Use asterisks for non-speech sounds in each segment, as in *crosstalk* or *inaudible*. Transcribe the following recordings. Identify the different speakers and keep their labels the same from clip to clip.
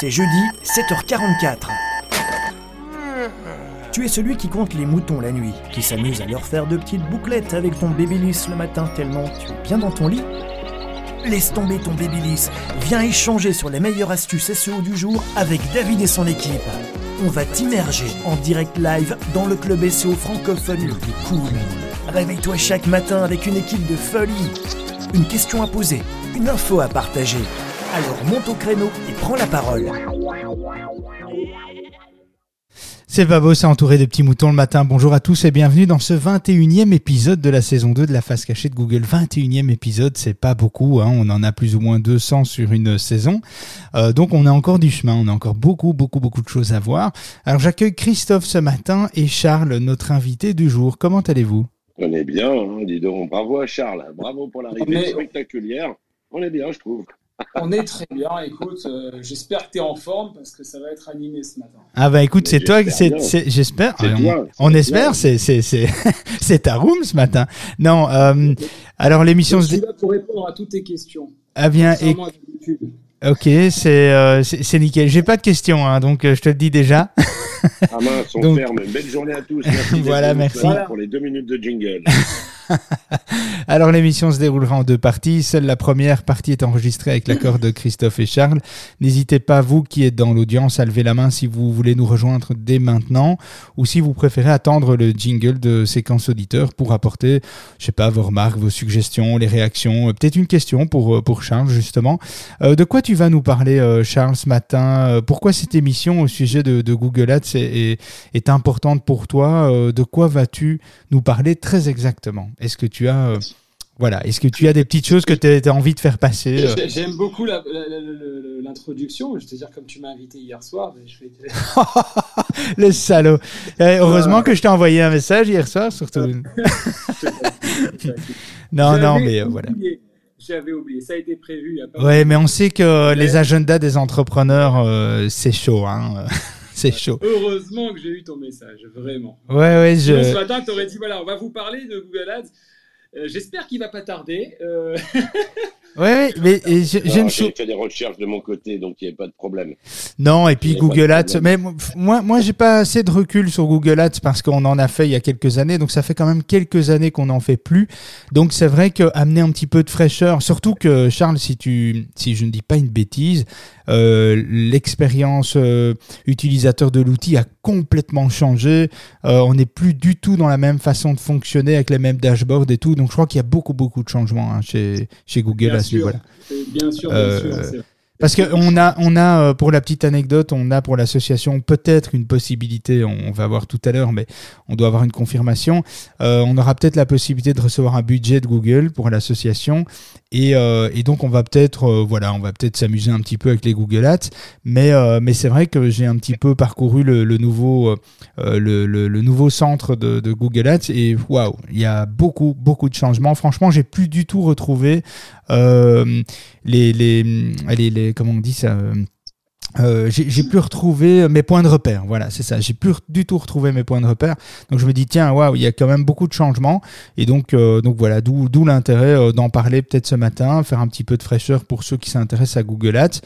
Speaker 1: C'est jeudi, 7h44. Tu es celui qui compte les moutons la nuit, qui s'amuse à leur faire de petites bouclettes avec ton babyliss le matin tellement tu es bien dans ton lit. Laisse tomber ton babyliss, viens échanger sur les meilleures astuces SEO du jour avec David et son équipe. On va t'immerger en direct live dans le club SEO francophone le plus cool. Réveille-toi chaque matin avec une équipe de folie. Une question à poser, une info à partager. Alors monte au créneau et prends la parole.
Speaker 2: C'est beau, c'est entouré de petits moutons le matin. Bonjour à tous et bienvenue dans ce 21e épisode de la saison 2 de la face cachée de Google. 21e épisode, c'est pas beaucoup, hein. on en a plus ou moins 200 sur une saison. Euh, donc on a encore du chemin, on a encore beaucoup, beaucoup, beaucoup de choses à voir. Alors j'accueille Christophe ce matin et Charles, notre invité du jour. Comment allez-vous?
Speaker 3: On est bien, hein, dis donc. Bravo à Charles, bravo pour l'arrivée spectaculaire. On est bien, je trouve.
Speaker 4: On est très bien. Écoute, euh, j'espère que tu es en forme parce que ça va être animé ce matin.
Speaker 2: Ah bah écoute, c'est toi, c'est, j'espère. On, espère, c'est c'est *laughs* c'est ta room ce matin. Non, euh, alors l'émission.
Speaker 4: Je suis là pour répondre à toutes tes questions.
Speaker 2: Ah bien, et... Ok, c'est euh, c'est nickel. J'ai pas de questions, hein, donc euh, je te le dis déjà.
Speaker 3: ah mince, on *laughs* ferme. Belle journée à tous. *laughs* Merci
Speaker 2: voilà, merci.
Speaker 3: Pour les deux minutes de jingle. *laughs*
Speaker 2: Alors l'émission se déroulera en deux parties. Seule la première partie est enregistrée avec l'accord de Christophe et Charles. N'hésitez pas, vous qui êtes dans l'audience, à lever la main si vous voulez nous rejoindre dès maintenant ou si vous préférez attendre le jingle de séquence auditeur pour apporter, je sais pas, vos remarques, vos suggestions, les réactions, euh, peut-être une question pour, euh, pour Charles justement. Euh, de quoi tu vas nous parler, Charles, ce matin? Pourquoi cette émission au sujet de, Google Ads est, est importante pour toi? De quoi vas-tu nous parler très exactement? Est-ce que tu as euh, voilà, est-ce que tu as des petites choses que tu as, envie de faire passer
Speaker 4: euh J'aime beaucoup l'introduction. Je te dire, comme tu m'as invité hier soir, je fais... *laughs*
Speaker 2: le salaud. Eh, heureusement que je t'ai envoyé un message hier soir, surtout. *laughs* non, non, mais euh, voilà.
Speaker 4: J'avais oublié, ça a été prévu.
Speaker 2: ouais, mais on sait que les agendas des entrepreneurs, c'est chaud. Hein c'est chaud.
Speaker 4: Heureusement que j'ai eu ton message, vraiment.
Speaker 2: Ouais, ouais, je.
Speaker 4: ce matin, tu aurais dit voilà, on va vous parler de Google Ads. Euh, j'espère qu'il va pas tarder. Euh... *laughs*
Speaker 2: Ouais, mais j'ai une
Speaker 3: chose. fait des recherches de mon côté, donc il n'y a pas de problème.
Speaker 2: Non, et puis Google Ads. Mais moi, moi, j'ai pas assez de recul sur Google Ads parce qu'on en a fait il y a quelques années, donc ça fait quand même quelques années qu'on n'en fait plus. Donc c'est vrai que amener un petit peu de fraîcheur, surtout que Charles, si tu, si je ne dis pas une bêtise, euh, l'expérience euh, utilisateur de l'outil a complètement changé. Euh, on n'est plus du tout dans la même façon de fonctionner avec les mêmes dashboards et tout. Donc je crois qu'il y a beaucoup beaucoup de changements hein, chez chez Google à ce niveau-là.
Speaker 4: Bien sûr, bien sûr.
Speaker 2: Parce qu'on a, on a, euh, pour la petite anecdote, on a pour l'association peut-être une possibilité, on va voir tout à l'heure, mais on doit avoir une confirmation. Euh, on aura peut-être la possibilité de recevoir un budget de Google pour l'association. Et, euh, et, donc on va peut-être, euh, voilà, on va peut-être s'amuser un petit peu avec les Google Ads. Mais, mais c'est vrai que j'ai un petit peu parcouru le, le nouveau, le, le, le, nouveau centre de, de Google Ads et waouh, il y a beaucoup, beaucoup de changements. Franchement, j'ai plus du tout retrouvé les, les, les, les comment on dit ça euh, euh, j'ai pu retrouver mes points de repère. Voilà, c'est ça. J'ai plus du tout retrouvé mes points de repère. Donc je me dis tiens, waouh, il y a quand même beaucoup de changements. Et donc, euh, donc voilà, d'où l'intérêt d'en parler peut-être ce matin, faire un petit peu de fraîcheur pour ceux qui s'intéressent à Google Ads.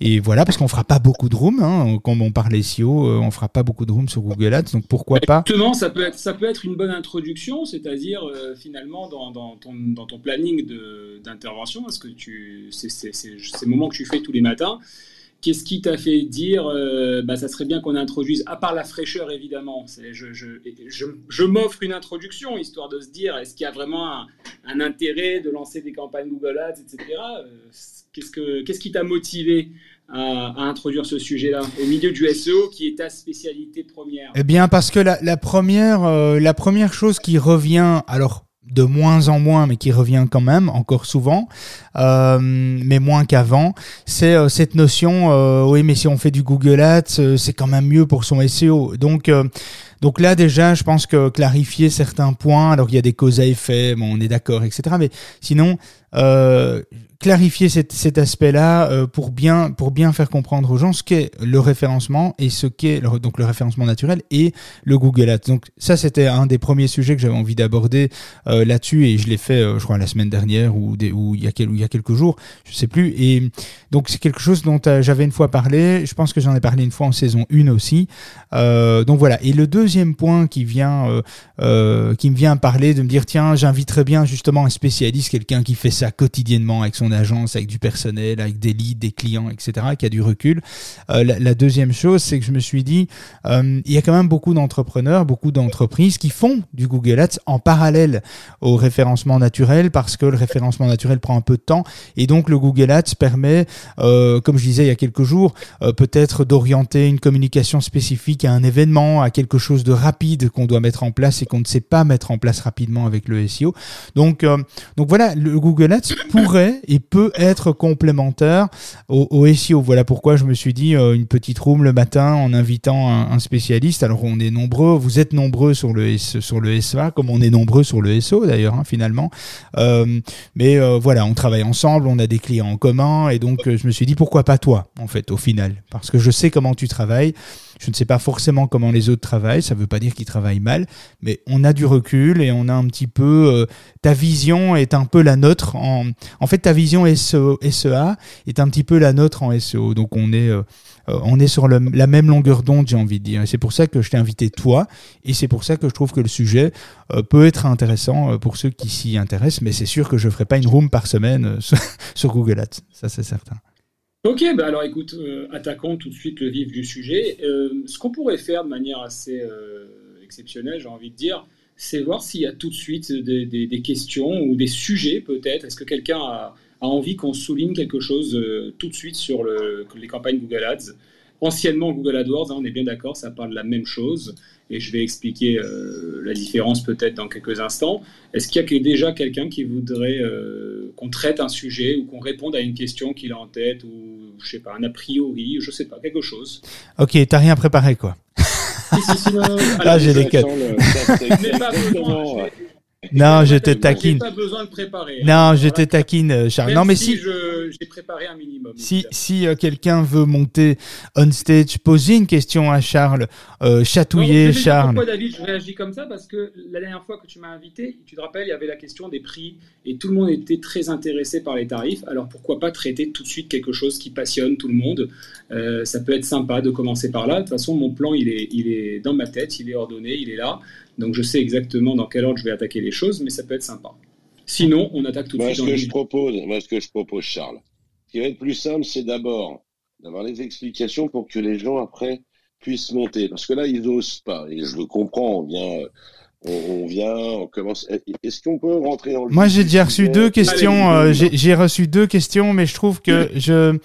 Speaker 2: Et voilà, parce qu'on fera pas beaucoup de room, hein, comme on parlait SEO, on fera pas beaucoup de room sur Google Ads. Donc pourquoi pas?
Speaker 4: Exactement, ça peut être ça peut être une bonne introduction, c'est-à-dire finalement dans, dans, ton, dans ton planning d'intervention, parce que tu c'est ces moments que tu fais tous les matins Qu'est-ce qui t'a fait dire, euh, bah, ça serait bien qu'on introduise, à part la fraîcheur évidemment, je, m'offre une introduction histoire de se dire, est-ce qu'il y a vraiment un, intérêt de lancer des campagnes Google Ads, etc. Euh, qu'est-ce, que, qu'est-ce qui t'a motivé à, introduire ce sujet-là au milieu du SEO qui est ta spécialité première?
Speaker 2: Eh bien, parce que la, la première, euh, la première chose qui revient, alors de moins en moins, mais qui revient quand même encore souvent, euh, mais moins qu'avant, c'est euh, cette notion, euh, oui, mais si on fait du Google Ads, c'est quand même mieux pour son SEO. Donc, donc là déjà, je pense que clarifier certains points, alors qu'il y a des causes à effet, bon, on est d'accord, etc. Mais sinon, euh, clarifier cet, aspect-là euh, pour bien pour bien faire comprendre aux gens ce qu'est le référencement et ce qu'est le, donc le référencement naturel et le Google Ads. Donc ça c'était un des premiers sujets que j'avais envie d'aborder euh, là-dessus et je l'ai fait euh, je crois la semaine dernière ou, des, ou il y a quelques jours, je sais plus et donc c'est quelque chose dont j'avais une fois parlé, je pense que j'en ai parlé une fois en saison 1 aussi. donc voilà, et le deuxième point qui vient qui me vient parler de me dire tiens, j'inviterais bien justement un spécialiste, quelqu'un qui fait ça quotidiennement avec son agence, avec du personnel, avec des leads, des clients, etc., qui a du recul. Euh, la, deuxième chose, c'est que je me suis dit, euh, il y a quand même beaucoup d'entrepreneurs, beaucoup d'entreprises qui font du Google Ads en parallèle au référencement naturel, parce que le référencement naturel prend un peu de temps, et donc le Google Ads permet, euh, comme je disais il y a quelques jours, peut-être d'orienter une communication spécifique à un événement, à quelque chose de rapide qu'on doit mettre en place et qu'on ne sait pas mettre en place rapidement avec le SEO. Donc, donc voilà, le Google Ads pourrait et peut être complémentaire au, SEO. Voilà pourquoi je me suis dit euh, une petite room le matin en invitant un, spécialiste. Alors on est nombreux, vous êtes nombreux sur le sur le SEA comme on est nombreux sur le SEO d'ailleurs hein, finalement. Euh, mais euh, voilà, on travaille ensemble, on a des clients en commun et donc je me suis dit pourquoi pas toi en fait au final? Parce que je sais comment tu travailles. Je ne sais pas forcément comment les autres travaillent, ça ne veut pas dire qu'ils travaillent mal, mais on a du recul et on a un petit peu... Euh, ta vision est un peu la nôtre. En, en fait, ta vision SEO, SEA est un petit peu la nôtre en SEO. Donc on est... Euh, euh, on est sur la même longueur d'onde, j'ai envie de dire. C'est pour ça que je t'ai invité toi, et c'est pour ça que je trouve que le sujet peut être intéressant pour ceux qui s'y intéressent. Mais c'est sûr que je ferai pas une room par semaine *laughs* sur Google Ads, ça c'est certain.
Speaker 4: Ok, bah alors écoute, euh, attaquons tout de suite le vif du sujet. Euh, ce qu'on pourrait faire de manière assez euh, exceptionnelle, j'ai envie de dire, c'est voir s'il y a tout de suite des, questions ou des sujets peut-être. Est-ce que quelqu'un a, envie qu'on souligne quelque chose tout de suite sur les campagnes Google Ads? Anciennement Google AdWords, hein, on est bien d'accord, ça parle de la même chose et je vais expliquer euh, la différence peut-être dans quelques instants. Est-ce qu'il y a déjà quelqu'un qui voudrait euh, qu'on traite un sujet ou qu'on réponde à une question qu'il a en tête ou je sais pas un a priori, je sais pas quelque chose?
Speaker 2: Ok, t'as rien préparé quoi.
Speaker 4: si, si, si,
Speaker 2: Là, j'ai des quêtes. *laughs* Non, je te taquine.
Speaker 4: Pas besoin de préparer.
Speaker 2: Non, je te taquine, Charles. non, mais si,
Speaker 4: j'ai préparé un minimum.
Speaker 2: Si si euh, quelqu'un veut monter on stage, poser une question à Charles, euh, chatouiller Charles.
Speaker 4: Pourquoi David, je réagis comme ça parce que la dernière fois que tu m'as invité, tu te rappelles, il y avait la question des prix et tout le monde était très intéressé par les tarifs. Alors pourquoi pas traiter tout de suite quelque chose qui passionne tout le monde? Euh, Ça peut être sympa de commencer par là. De toute façon, mon plan, il est il est dans ma tête, il est ordonné, il est là. Donc je sais exactement dans quel ordre je vais attaquer les choses, mais ça peut être sympa. Sinon, on attaque tout de suite.
Speaker 3: Ce que je propose, moi, ce que je propose, Charles, ce qui va être plus simple, c'est d'abord d'avoir les explications pour que les gens après puissent monter. Parce que là, ils n'osent pas. Et je le comprends. On vient, on, vient, on commence. Est-ce qu'on peut rentrer dans le
Speaker 2: Moi, j'ai déjà reçu deux questions. Euh, j'ai reçu deux questions, mais je trouve que je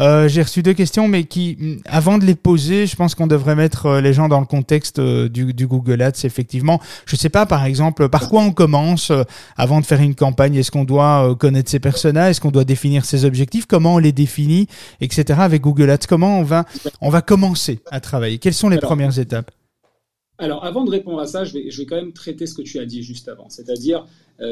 Speaker 2: euh, j'ai reçu deux questions, mais qui, mm, avant de les poser, je pense qu'on devrait mettre euh, les gens dans le contexte euh, du, du, Google Ads. Effectivement, je sais pas, par exemple, par quoi on commence avant de faire une campagne? Est-ce qu'on doit connaître ses personas Est-ce qu'on doit définir ses objectifs? Comment on les définit, etc. Avec Google Ads, comment on va on va commencer à travailler? Quelles sont les premières étapes?
Speaker 4: Alors, avant de répondre à ça, je vais, je vais, quand même traiter ce que tu as dit juste avant, c'est-à-dire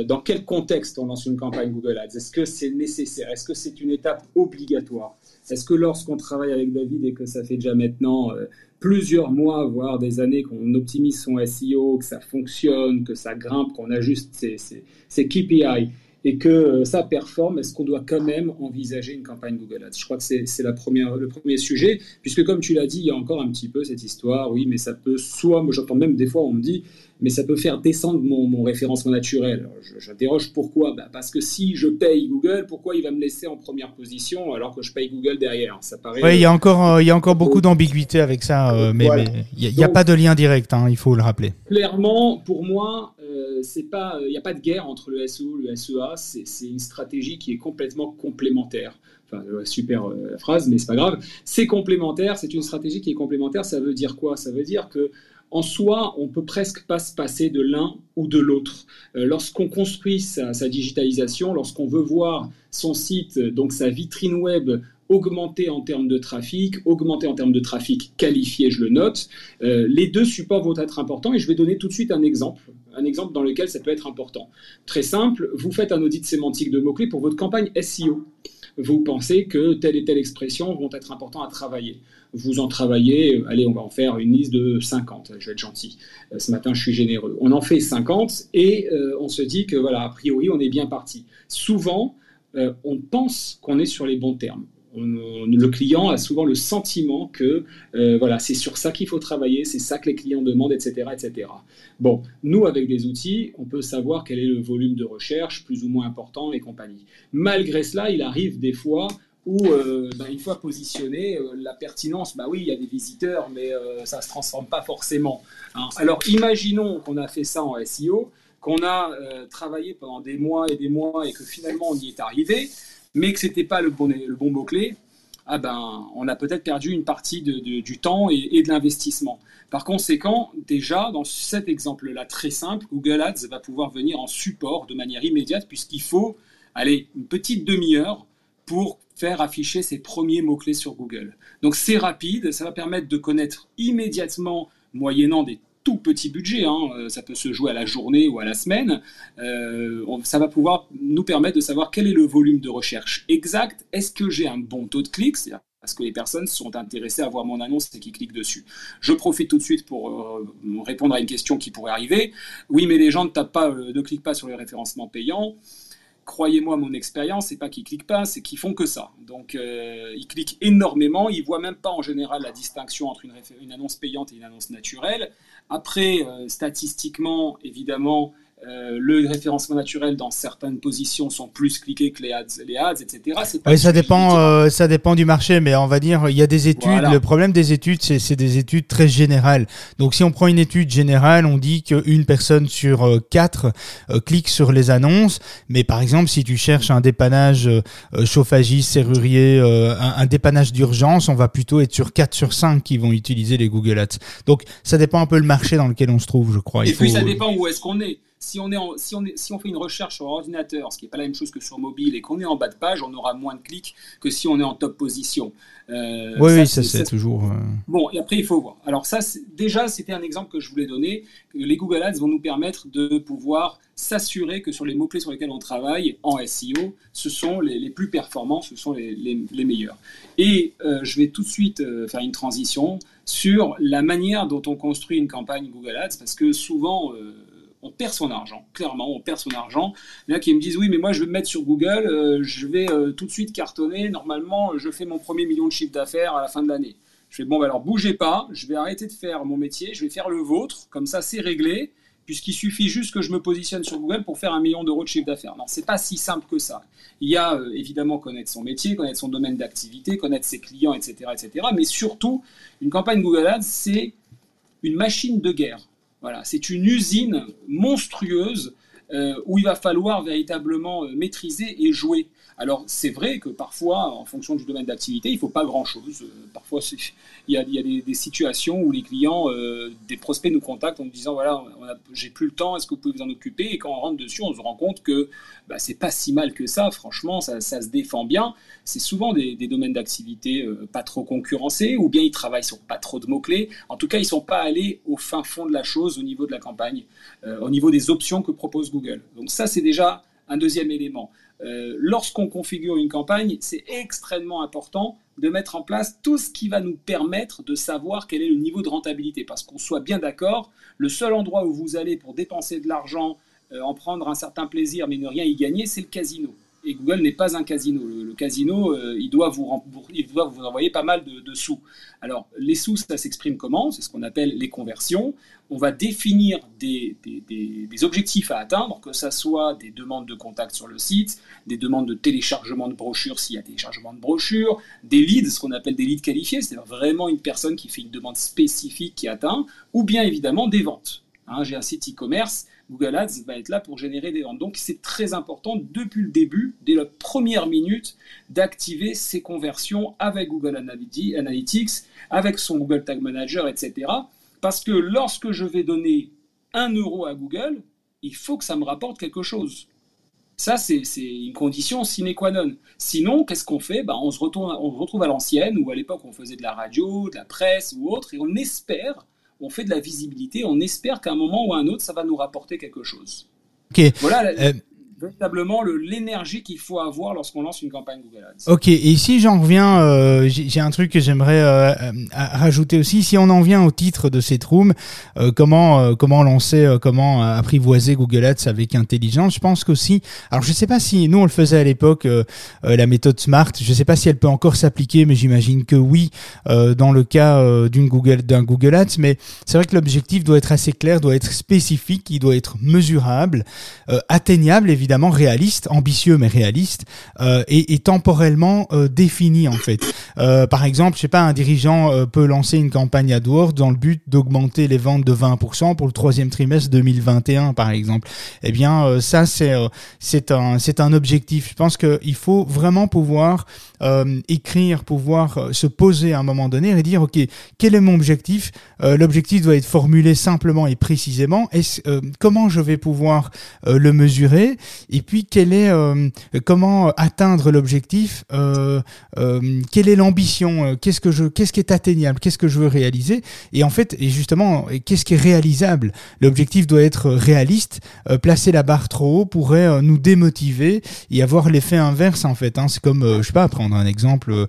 Speaker 4: dans quel contexte on lance une campagne Google Ads? Est-ce que c'est nécessaire? Est-ce que c'est une étape obligatoire? Est-ce que lorsqu'on travaille avec David et que ça fait déjà maintenant euh, plusieurs mois, voire des années qu'on optimise son SEO, que ça fonctionne, que ça grimpe, qu'on ajuste ses, KPI et que euh, ça performe, est-ce qu'on doit quand même envisager une campagne Google Ads? Je crois que c'est le premier sujet, puisque comme tu l'as dit, il y a encore un petit peu cette histoire, oui, mais ça peut soit, moi j'entends même des fois, on me dit, mais ça peut faire descendre mon, référencement naturel. J'interroge pourquoi? Bah Parce que si je paye Google, pourquoi il va me laisser en première position alors que je paye Google derrière? Ça
Speaker 2: paraît. Oui, il y a encore, euh, il y a encore beaucoup d'ambiguïté avec ça, euh, mais il n'y a, pas de lien direct, hein, il faut le rappeler.
Speaker 4: Clairement, pour moi, euh, c'est pas, il n'y a pas de guerre entre le SEO et le SEA. C'est une stratégie qui est complètement complémentaire. Enfin, super phrase, mais c'est pas grave. C'est complémentaire. C'est une stratégie qui est complémentaire. Ça veut dire quoi? Ça veut dire que en soi, on peut presque pas se passer de l'un ou de l'autre. Euh, lorsqu'on construit sa, digitalisation, lorsqu'on veut voir son site, donc sa vitrine web augmenter en termes de trafic, augmenter en termes de trafic qualifié, je le note. Euh, les deux supports vont être importants et je vais donner tout de suite un exemple, un exemple dans lequel ça peut être important. Très simple, vous faites un audit sémantique de mots-clés pour votre campagne SEO. Vous pensez que telle et telle expression vont être importantes à travailler. Vous en travaillez, euh, allez, on va en faire une liste de 50, je vais être gentil. Euh, ce matin, je suis généreux. On en fait 50 et on se dit que, voilà, a priori, on est bien parti. Souvent, on pense qu'on est sur les bons termes le client a souvent le sentiment que euh, voilà, c'est sur ça qu'il faut travailler, c'est ça que les clients demandent, etc., etc. Bon, nous, avec des outils, on peut savoir quel est le volume de recherche plus ou moins important et compagnie. Malgré cela, il arrive des fois où, euh, ben, une fois positionné, euh, la pertinence, bah oui, il y a des visiteurs, mais ça ne se transforme pas forcément. Hein. Alors, imaginons qu'on a fait ça en SEO, qu'on a travaillé pendant des mois et des mois et que finalement on y est arrivé mais que c'était pas le bon, le bon mot-clé, ah ben, on a peut-être perdu une partie du temps et, de l'investissement. Par conséquent, déjà, dans cet exemple-là très simple, Google Ads va pouvoir venir en support de manière immédiate puisqu'il faut, aller une petite demi-heure pour faire afficher ses premiers mots-clés sur Google. Donc c'est rapide, ça va permettre de connaître immédiatement, moyennant des tout petit budget, hein, euh, ça peut se jouer à la journée ou à la semaine, euh, ça va pouvoir nous permettre de savoir quel est le volume de recherche exact, est-ce que j'ai un bon taux de clics, parce que les personnes sont intéressées à voir mon annonce et qui cliquent dessus? Je profite tout de suite pour euh, répondre à une question qui pourrait arriver. Oui, mais les gens ne tapent pas, ne cliquent pas sur les référencements payants croyez-moi, mon expérience, c'est pas qu'ils cliquent pas, c'est qu'ils font que ça. Donc, euh, ils cliquent énormément, ils voient même pas en général la distinction entre une, annonce payante et une annonce naturelle. Après, euh, statistiquement, évidemment, euh, le référencement naturel dans certaines positions sont plus cliqués que les ads, les ads etc.
Speaker 2: oui, ça dépend, euh, ça dépend du marché, mais on va dire il y a des études. Le problème des études, c'est des études très générales. Donc, si on prend une étude générale, on dit qu'une personne sur euh, quatre clique sur les annonces. Mais par exemple, si tu cherches un dépannage chauffagiste, serrurier, un, un, dépannage d'urgence, on va plutôt être sur 4 sur 5 qui vont utiliser les Google Ads. Donc, ça dépend un peu le marché dans lequel on se trouve, je crois.
Speaker 4: Et puis, ça dépend où est-ce qu'on est si on, est si, on est, si on fait une recherche sur ordinateur, ce qui n'est pas la même chose que sur mobile, et qu'on est en bas de page, on aura moins de clics que si on est en top position.
Speaker 2: Euh, oui, ça, c'est toujours. Euh,
Speaker 4: bon, et après, il faut voir. Alors, ça, déjà, c'était un exemple que je voulais donner. Les Google Ads vont nous permettre de pouvoir s'assurer que sur les mots-clés sur lesquels on travaille en SEO, ce sont les, plus performants, ce sont les, les, meilleurs. Et euh, je vais tout de suite faire une transition sur la manière dont on construit une campagne Google Ads, parce que souvent, on perd son argent. Clairement, on perd son argent. Il y en a qui me disent oui, mais moi je vais me mettre sur Google, euh, je vais euh, tout de suite cartonner. Normalement, je fais mon premier million de chiffre d'affaires à la fin de l'année. Je fais bon, bah alors bougez pas, je vais arrêter de faire mon métier, je vais faire le vôtre. Comme ça, c'est réglé, puisqu'il suffit juste que je me positionne sur Google pour faire un million d'euros de chiffre d'affaires. Non, c'est pas si simple que ça. Il y a euh, évidemment connaître son métier, connaître son domaine d'activité, connaître ses clients, etc., etc. Mais surtout, une campagne Google Ads, c'est une machine de guerre voilà, c'est une usine monstrueuse euh, où il va falloir véritablement euh, maîtriser et jouer. Alors c'est vrai que parfois, en fonction du domaine d'activité, il ne faut pas grand-chose. Euh, parfois, il y a, des, situations où les clients, des prospects nous contactent en nous disant, voilà, j'ai plus le temps, est-ce que vous pouvez vous en occuper? Et quand on rentre dessus, on se rend compte que bah, c'est pas si mal que ça, franchement, ça, se défend bien. C'est souvent des, domaines d'activité pas trop concurrencés, ou bien ils travaillent sur pas trop de mots-clés. En tout cas, ils ne sont pas allés au fin fond de la chose au niveau de la campagne, au niveau des options que propose Google. Donc ça, c'est déjà un deuxième élément. Euh, lorsqu'on configure une campagne, c'est extrêmement important de mettre en place tout ce qui va nous permettre de savoir quel est le niveau de rentabilité. Parce qu'on soit bien d'accord, le seul endroit où vous allez pour dépenser de l'argent, euh, en prendre un certain plaisir, mais ne rien y gagner, c'est le casino et Google n'est pas un casino. Le, casino, euh, il, doit vous envoyer pas mal de, sous. Alors, les sous, ça s'exprime comment? C'est ce qu'on appelle les conversions. On va définir des, objectifs à atteindre, que ce soit des demandes de contact sur le site, des demandes de téléchargement de brochures s'il y a téléchargement de brochures, des leads, ce qu'on appelle des leads qualifiés, c'est-à-dire vraiment une personne qui fait une demande spécifique qui atteint, ou bien évidemment des ventes. Hein, j'ai un site e-commerce, Google Ads va être là pour générer des ventes. Donc c'est très important depuis le début, dès la première minute, d'activer ces conversions avec Google Analytics, avec son Google Tag Manager, etc. Parce que lorsque je vais donner un euro à Google, il faut que ça me rapporte quelque chose. Ça, c'est une condition sine qua non. Sinon, qu'est-ce qu'on fait? Bah, on, se retourne, on se retrouve à l'ancienne, ou à l'époque, on faisait de la radio, de la presse ou autre, et on espère, on fait de la visibilité, on espère qu'à un moment ou à un autre, ça va nous rapporter quelque chose.
Speaker 2: Ok.
Speaker 4: Voilà,
Speaker 2: Euh,
Speaker 4: véritablement l'énergie qu'il faut avoir lorsqu'on lance une campagne Google Ads.
Speaker 2: Ok, et ici j'en reviens, euh, j'ai un truc que j'aimerais euh, euh, rajouter aussi. Si on en vient au titre de cette room, euh, comment comment lancer, comment apprivoiser Google Ads avec intelligence, je pense qu'aussi. Alors je sais pas si nous on le faisait à l'époque, la méthode Smart. Je sais pas si elle peut encore s'appliquer, mais j'imagine que oui dans le cas d'une d'un Google Ads. Mais c'est vrai que l'objectif doit être assez clair, doit être spécifique, il doit être mesurable, atteignable évidemment, réaliste, ambitieux mais réaliste, euh, et, temporellement euh, défini en fait. Euh, par exemple, je sais pas, un dirigeant euh, peut lancer une campagne AdWords dans le but d'augmenter les ventes de 20% pour le troisième trimestre 2021 par exemple. Eh bien, ça c'est c'est un c'est un objectif. Je pense qu'il faut vraiment pouvoir écrire, pouvoir se poser à un moment donné et dire ok quel est mon objectif? L'objectif doit être formulé simplement et précisément. Est-ce, comment je vais pouvoir le mesurer? Et puis quel est euh, comment atteindre l'objectif euh, euh, Quelle est l'ambition Euh, Qu'est-ce que je qu'est-ce qui est atteignable Qu'est-ce que je veux réaliser? Et en fait, et justement, qu'est-ce qui est réalisable? L'objectif doit être réaliste. Euh, placer la barre trop haut pourrait euh, nous démotiver et avoir l'effet inverse en fait. Hein. C'est comme, je sais pas, prendre un exemple,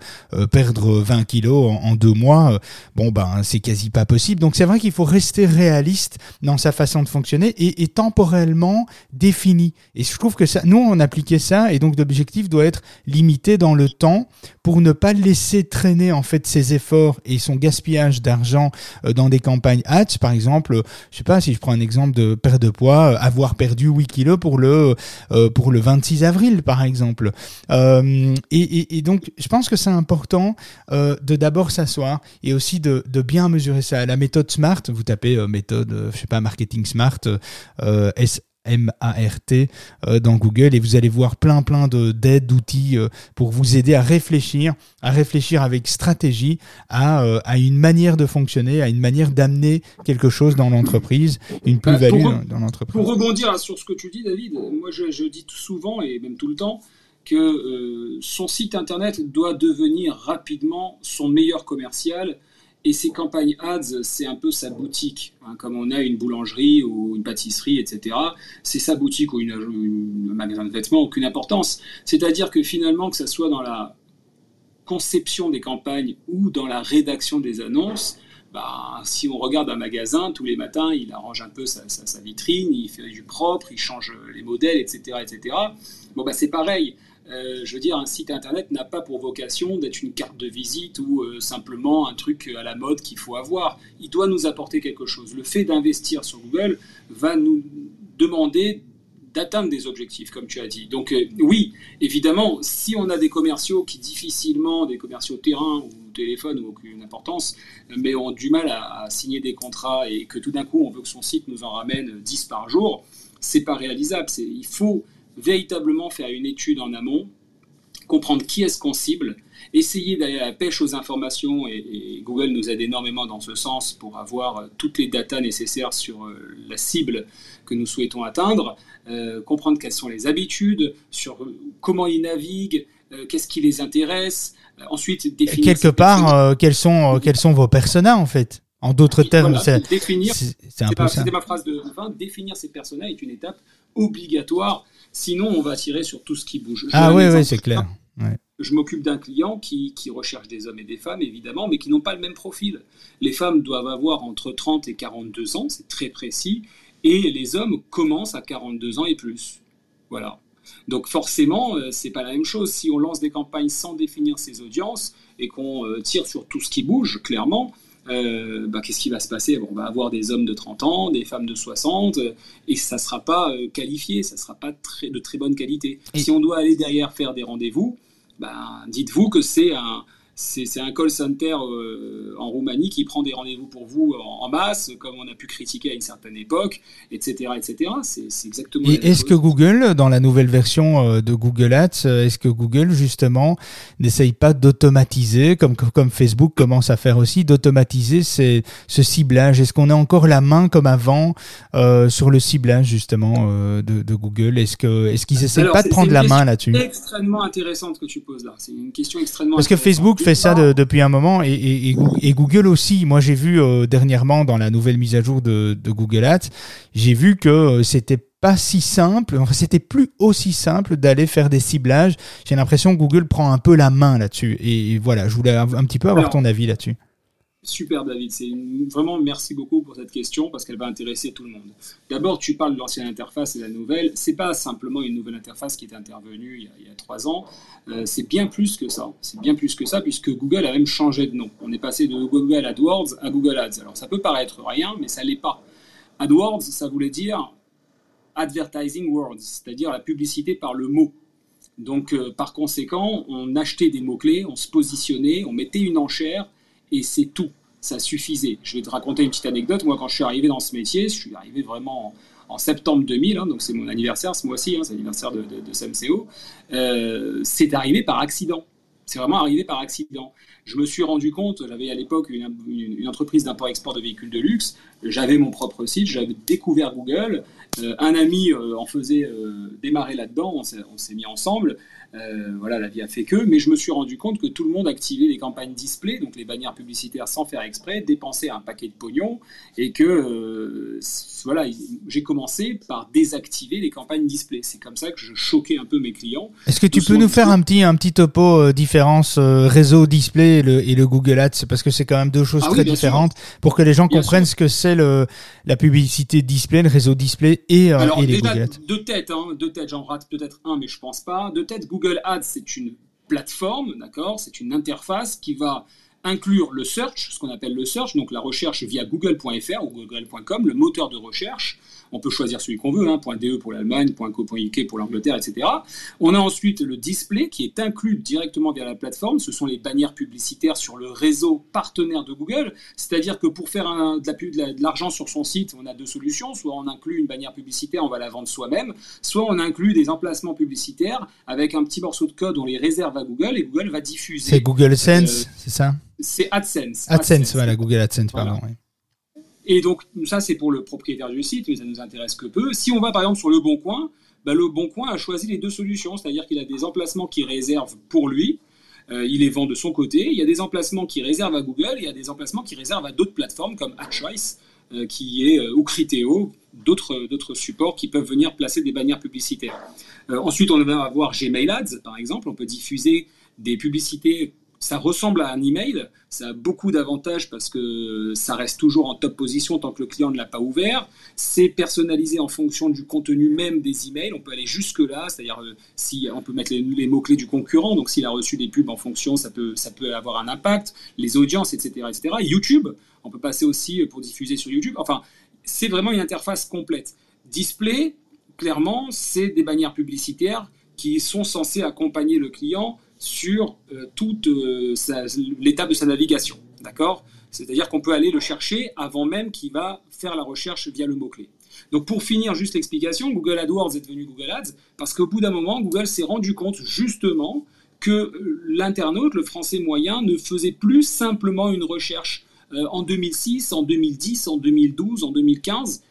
Speaker 2: perdre 20 kilos en, deux mois. bon ben, c'est quasi pas possible. Donc c'est vrai qu'il faut rester réaliste dans sa façon de fonctionner et, et temporellement défini. Trouve que ça, nous on appliquait ça et donc l'objectif doit être limité dans le temps pour ne pas laisser traîner en fait ses efforts et son gaspillage d'argent euh, dans des campagnes ads. Par exemple, je sais pas si je prends un exemple de perte de poids, euh, avoir perdu 8 kilos pour le euh, pour le 26 avril par exemple. Et, donc je pense que c'est important de d'abord s'asseoir et aussi de, bien mesurer ça. La méthode SMART, vous tapez méthode, je sais pas, marketing SMART, S M-A-R-T euh, dans Google et vous allez voir plein plein de d'aides, d'outils euh, pour vous aider à réfléchir, à réfléchir avec stratégie à, euh, à une manière de fonctionner, à une manière d'amener quelque chose dans l'entreprise, une
Speaker 4: Bah,
Speaker 2: plus-value dans, l'entreprise.
Speaker 4: Pour rebondir sur ce que tu dis, David, moi je, je dis tout souvent et même tout le temps que son site internet doit devenir rapidement son meilleur commercial et ses campagnes ads, c'est un peu sa boutique. hein, comme on a une boulangerie ou une pâtisserie, etc. C'est sa boutique ou une, un magasin de vêtements, aucune importance. C'est-à-dire que finalement, que ce soit dans la conception des campagnes ou dans la rédaction des annonces, bah, si on regarde un magasin, tous les matins, il arrange un peu sa, sa- vitrine, il fait du propre, il change les modèles, etc. etc. Bon, bah, c'est pareil. Euh, je veux dire, un site internet n'a pas pour vocation d'être une carte de visite ou euh, simplement un truc à la mode qu'il faut avoir. Il doit nous apporter quelque chose. Le fait d'investir sur Google va nous demander d'atteindre des objectifs, comme tu as dit. Donc euh, oui, évidemment, si on a des commerciaux qui difficilement, des commerciaux terrain ou téléphone ou aucune importance, mais ont du mal à, signer des contrats et que tout d'un coup on veut que son site nous en ramène 10 par jour, c'est pas réalisable. Il faut véritablement faire une étude en amont, comprendre qui est-ce qu'on cible, essayer d'aller à la pêche aux informations, et, et Google nous aide énormément dans ce sens pour avoir euh, toutes les datas nécessaires sur euh, la cible que nous souhaitons atteindre, euh, comprendre quelles sont les habitudes, sur comment ils naviguent, euh, qu'est-ce qui les intéresse, euh, ensuite définir...
Speaker 2: Quelque part,
Speaker 4: personas.
Speaker 2: quels sont quels sont vos personas en fait? En d'autres termes,
Speaker 4: Voilà,
Speaker 2: c'est
Speaker 4: définir
Speaker 2: c'est- c'est un peu.
Speaker 4: C'était ma phrase de fin. Définir ces personnages est une étape obligatoire. Sinon, on va tirer sur tout ce qui bouge. Je
Speaker 2: Ah oui, oui, c'est clair. Ouais.
Speaker 4: Je m'occupe d'un client qui, qui recherche des hommes et des femmes, évidemment, mais qui n'ont pas le même profil. Les femmes doivent avoir entre 30 et 42 ans, c'est très précis, et les hommes commencent à 42 ans et plus. Voilà. Donc forcément, euh, c'est pas la même chose. Si on lance des campagnes sans définir ses audiences et qu'on euh, tire sur tout ce qui bouge, clairement, euh, bah, qu'est-ce qui va se passer? Bon, On va avoir des hommes de 30 ans, des femmes de 60, euh, et ça ne sera pas euh, qualifié, ça ne sera pas très, de très bonne qualité.
Speaker 2: Et-
Speaker 4: Si on doit aller derrière faire des rendez-vous, ben, dites-vous que c'est un, c'est un call center euh, en Roumanie qui prend des rendez-vous pour vous en, masse, comme on a pu critiquer à une certaine époque, etc. etc. C'est exactement.
Speaker 2: Et est-ce que Google, dans la nouvelle version euh, de Google Ads, euh, est-ce que Google justement n'essaye pas d'automatiser, comme, comme Facebook commence à faire aussi, d'automatiser ce ciblage? Est-ce qu'on a encore la main comme avant sur le ciblage justement de, Google? Est-ce qu'ils n'essayent pas de prendre la main là-dessus?
Speaker 4: C'est extrêmement intéressante que tu poses là. C'est une question extrêmement.
Speaker 2: Parce que Facebook fait ça depuis un moment et, Google aussi. Moi, j'ai vu euh, dernièrement dans la nouvelle mise à jour de, Google Ads, j'ai vu que euh, c'était pas si simple, enfin, c'était plus aussi simple d'aller faire des ciblages. J'ai l'impression que Google prend un peu la main là-dessus. Et, voilà, je voulais un, petit peu avoir ton avis là-dessus.
Speaker 4: Super David, c'est vraiment merci beaucoup pour cette question parce qu'elle va intéresser tout le monde. D'abord, tu parles de l'ancienne interface et la nouvelle. C'est pas simplement une nouvelle interface qui est intervenue il y a, trois ans. Euh, c'est bien plus que ça. C'est bien plus que ça puisque Google a même changé de nom. On est passé de Google AdWords à Google Ads. Alors ça peut paraître rien, mais ça l'est pas. AdWords, ça voulait dire Advertising Words, c'est-à-dire la publicité par le mot. Donc, euh, par conséquent, on achetait des mots-clés, on se positionnait, on mettait une enchère et c'est tout. Ça suffisait. Je vais te raconter une petite anecdote. Moi, quand je suis arrivé dans ce métier, je suis arrivé vraiment en, septembre 2000, hein, donc c'est mon anniversaire ce mois-ci, hein, c'est l'anniversaire de, de. Euh, c'est arrivé par accident. C'est vraiment arrivé par accident. Je me suis rendu compte, j'avais à l'époque une, entreprise d'import-export de véhicules de luxe, j'avais mon propre site, j'avais découvert Google, euh, un ami euh, en faisait démarrer là-dedans, on s'est mis ensemble, euh, voilà, la vie a fait que, mais je me suis rendu compte que tout le monde activait les campagnes display, donc les bannières publicitaires sans faire exprès, dépensait un paquet de pognon, et que euh, voilà, j'ai commencé par désactiver les campagnes display. C'est comme ça que je choquais un peu mes clients.
Speaker 2: Est-ce que tu peux nous faire un petit, un petit topo euh, différence réseau display et le, Google Ads? Parce que c'est quand même deux choses ah très différentes pour que les gens comprennent ce que c'est la publicité display, le réseau display et, les Google Ads.
Speaker 4: De tête, hein, de tête, j'en rate peut-être un, mais je pense pas. De tête, Google Google Ads, c'est une plateforme, C'est une interface qui va inclure le search, ce qu'on appelle le search, donc la recherche via google.fr ou google.com, le moteur de recherche, on peut choisir celui qu'on veut, hein, .de pour l'Allemagne, .co.uk pour l'Angleterre, etc. On a ensuite le display qui est inclus directement via la plateforme. Ce sont les bannières publicitaires sur le réseau partenaire de Google. C'est-à-dire que pour faire de l'argent sur son site, on a deux solutions. Soit on inclut une bannière publicitaire, on va la vendre soi-même. Soit on inclut des emplacements publicitaires avec un petit morceau de code, on les réserve à Google et Google va diffuser.
Speaker 2: C'est Google Sense, euh, c'est ça?
Speaker 4: C'est AdSense.
Speaker 2: AdSense. voilà, Google AdSense, pardon.
Speaker 4: Et donc, ça, c'est pour le propriétaire du site, mais ça nous intéresse que peu. Si on va par exemple sur Le Bon Coin, bah, Le Bon Coin a choisi les deux solutions, c'est-à-dire qu'il a des emplacements qui réservent pour lui, euh, il les vend de son côté. Il y a des emplacements qui réservent à Google, il y a des emplacements qui réservent à d'autres plateformes comme AdChoice, euh, qui est, euh, ou Criteo, d'autres, d'autres supports qui peuvent venir placer des bannières publicitaires. ensuite, on va avoir Gmail Ads, par exemple. On peut diffuser des publicités ça ressemble à un email, ça a beaucoup d'avantages parce que ça reste toujours en top position tant que le client ne l'a pas ouvert. C'est personnalisé en fonction du contenu même des emails. On peut aller jusque là, c'est-à-dire euh, si on peut mettre les, mots clés du concurrent. Donc s'il a reçu des pubs en fonction, ça peut ça peut avoir un impact. Les audiences, etc., etc. YouTube, on peut passer aussi pour diffuser sur YouTube. Enfin, c'est vraiment une interface complète. Display, clairement, c'est des bannières publicitaires qui sont censées accompagner le client sur euh, toute euh, l'étape de sa navigation. C'est-à-dire qu'on peut aller le chercher avant même qu'il va faire la recherche via le mot-clé. Donc pour finir juste l'explication, Google AdWords est devenu Google Ads parce qu'au bout d'un moment, Google s'est rendu compte justement que euh, l'internaute, le français moyen, ne faisait plus simplement une recherche en 2006, en 2010, en 2012, en 2015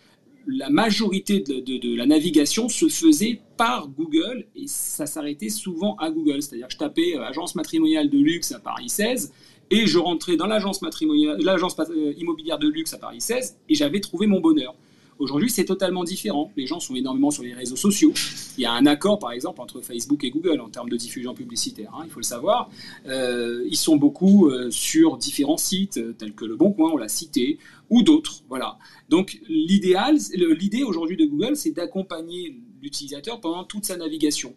Speaker 4: la majorité de, la navigation se faisait par Google et ça s'arrêtait souvent à Google. C'est-à-dire que je tapais euh, agence matrimoniale de luxe à Paris 16 et je rentrais dans l'agence euh, immobilière de luxe à Paris 16 et j'avais trouvé mon bonheur. Aujourd'hui, c'est totalement différent. Les gens sont énormément sur les réseaux sociaux. Il y a un accord, par exemple, entre Facebook et Google en termes de diffusion publicitaire, hein, il faut le savoir. Euh, ils sont beaucoup sur différents sites, tels que Le Bon Coin, on l'a cité, ou d'autres. Voilà. Donc, l'idéal, l'idée aujourd'hui de Google, c'est d'accompagner l'utilisateur pendant toute sa navigation.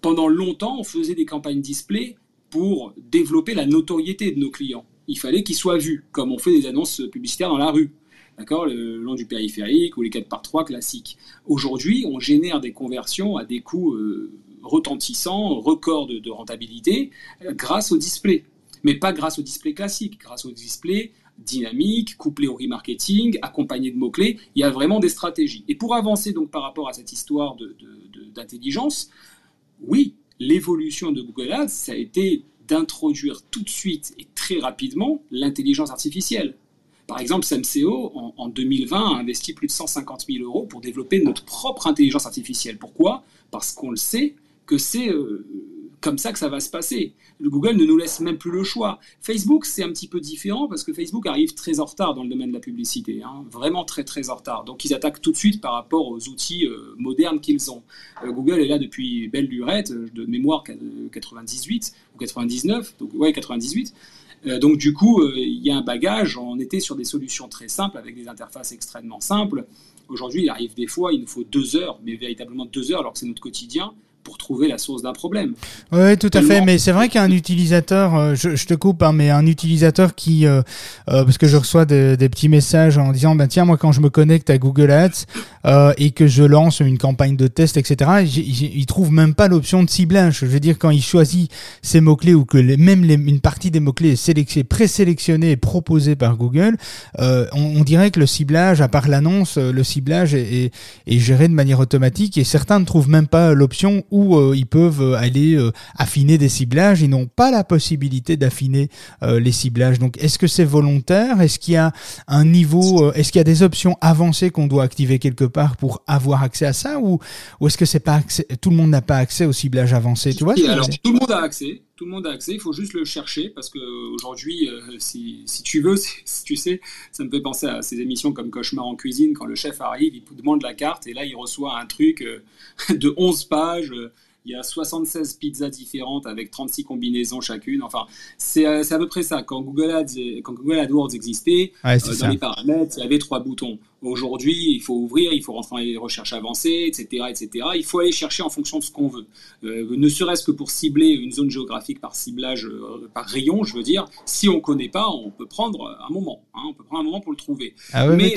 Speaker 4: Pendant longtemps, on faisait des campagnes display pour développer la notoriété de nos clients. Il fallait qu'ils soient vus, comme on fait des annonces publicitaires dans la rue d'accord, le long du périphérique ou les 4 par 3 classiques. Aujourd'hui, on génère des conversions à des coûts euh, retentissants, records de, rentabilité, euh, grâce au display. Mais pas grâce au display classique, grâce au display dynamique, couplé au remarketing, accompagné de mots-clés. Il y a vraiment des stratégies. Et pour avancer donc par rapport à cette histoire d'intelligence, oui, l'évolution de Google Ads, ça a été d'introduire tout de suite et très rapidement l'intelligence artificielle. Par exemple, SMCO, en, 2020, a investi plus de 150 000 euros pour développer notre propre intelligence artificielle. Pourquoi? Parce qu'on le sait que c'est euh, comme ça que ça va se passer. Le Google ne nous laisse même plus le choix. Facebook, c'est un petit peu différent parce que Facebook arrive très en retard dans le domaine de la publicité, hein. vraiment très très en retard. Donc ils attaquent tout de suite par rapport aux outils euh, modernes qu'ils ont. Euh, Google est là depuis belle lurette, euh, de mémoire 98 ou 99, donc ouais 98. donc du coup, il y a un bagage. On était sur des solutions très simples avec des interfaces extrêmement simples. Aujourd'hui, il arrive des fois, il nous faut deux heures, mais véritablement deux heures alors que c'est notre quotidien pour trouver la source d'un problème.
Speaker 2: Oui, tout à fait. Mais c'est vrai qu'un utilisateur, euh, je, je, te coupe, hein, mais un utilisateur qui, euh, euh, parce que je reçois des, des, petits messages en disant, bah tiens, moi quand je me connecte à Google Ads euh, et que je lance une campagne de test, etc., il trouve même pas l'option de ciblage. Je veux dire, quand il choisit ses mots clés ou que les, même les, une partie des mots clés est présélectionnée et proposée par Google, on, on, dirait que le ciblage, à part l'annonce, le ciblage est, est, est, géré de manière automatique et certains ne trouvent même pas l'option où euh, ils peuvent euh, aller euh, affiner des ciblages. Ils n'ont pas la possibilité d'affiner les ciblages. Donc, est-ce que c'est volontaire? Est-ce qu'il y a un niveau Est-ce qu'il y a des options avancées qu'on doit activer quelque part pour avoir accès à ça, ou, ou est-ce que c'est pas tout le monde n'a pas accès au ciblage avancé? Tu vois
Speaker 4: Alors, tout le monde a accès tout le monde a accès, il faut juste le chercher parce qu'aujourd'hui, si, si, tu veux, *laughs* si, tu sais, ça me fait penser à ces émissions comme Cauchemar en cuisine, quand le chef arrive, il demande la carte et là il reçoit un truc *laughs* de 11 pages il y a 76 pizzas différentes avec 36 combinaisons chacune. Enfin, c'est euh, à peu près ça. Quand Google, Ads, quand Google AdWords existait, euh, dans les paramètres, il y avait trois boutons. Aujourd'hui, il faut ouvrir, il faut rentrer dans les recherches avancées, etc., etc. Il faut aller chercher en fonction de ce qu'on veut. Euh, ne serait-ce que pour cibler une zone géographique par ciblage, par rayon, je veux dire. Si on ne connaît pas, on peut prendre un moment. Hein, on peut prendre un moment pour le trouver.
Speaker 2: Ah Mais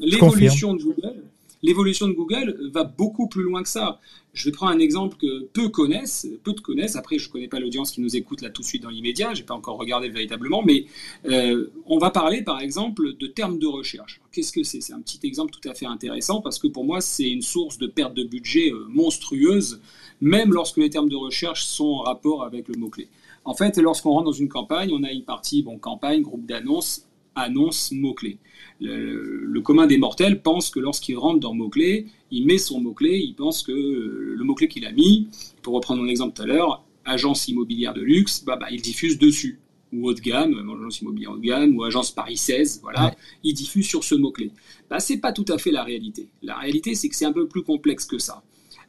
Speaker 4: l'évolution de Google l'évolution de Google va beaucoup plus loin que ça. Je vais prendre un exemple que peu connaissent, peu de connaissent. Après, je ne connais pas l'audience qui nous écoute là tout de suite dans l'immédiat. Je n'ai pas encore regardé véritablement, mais euh, on va parler par exemple de termes de recherche. Qu'est-ce que c'est? C'est un petit exemple tout à fait intéressant parce que pour moi, c'est une source de perte de budget euh, monstrueuse, même lorsque les termes de recherche sont en rapport avec le mot-clé. En fait, lorsqu'on rentre dans une campagne, on a une partie, bon, campagne, groupe d'annonces, annonce, mot-clé. Le, commun des mortels pense que lorsqu'il rentre dans mot-clé, il met son mot-clé, il pense que euh, le mot-clé qu'il a mis, pour reprendre mon exemple tout à l'heure, agence immobilière de luxe, bah, bah, il diffuse dessus. Ou haut de gamme, agence immobilière haut de gamme, ou agence Paris 16, voilà, il diffuse sur ce mot-clé. Bah, c'est pas tout à fait la réalité. La réalité, c'est que c'est un peu plus complexe que ça.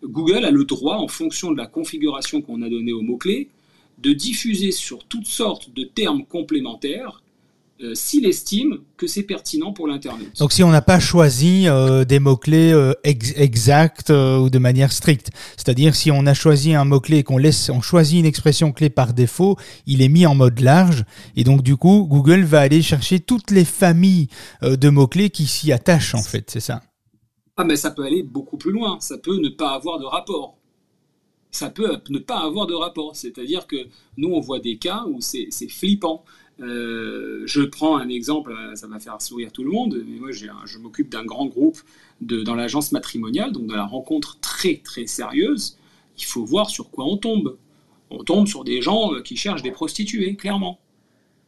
Speaker 4: Google a le droit, en fonction de la configuration qu'on a donnée au mot-clé, de diffuser sur toutes sortes de termes complémentaires euh, s'il estime que c'est pertinent pour l'Internet.
Speaker 2: Donc si on n'a pas choisi euh, des mots-clés euh, exacts ou de manière stricte, c'est-à-dire si on a choisi un mot-clé et qu'on laisse, on choisit une expression clé par défaut, il est mis en mode large et donc du coup Google va aller chercher toutes les familles de mots-clés qui s'y attachent en fait, c'est ça
Speaker 4: Ah mais ça peut aller beaucoup plus loin, ça peut ne pas avoir de rapport ça peut ne pas avoir de rapport. C'est-à-dire que nous, on voit des cas où c'est flippant. Euh, je prends un exemple, ça va faire sourire tout le monde, mais moi je m'occupe d'un grand groupe dans l'agence matrimoniale, donc de la rencontre très très sérieuse. Il faut voir sur quoi on tombe. On tombe sur des gens euh, qui cherchent des prostituées, clairement.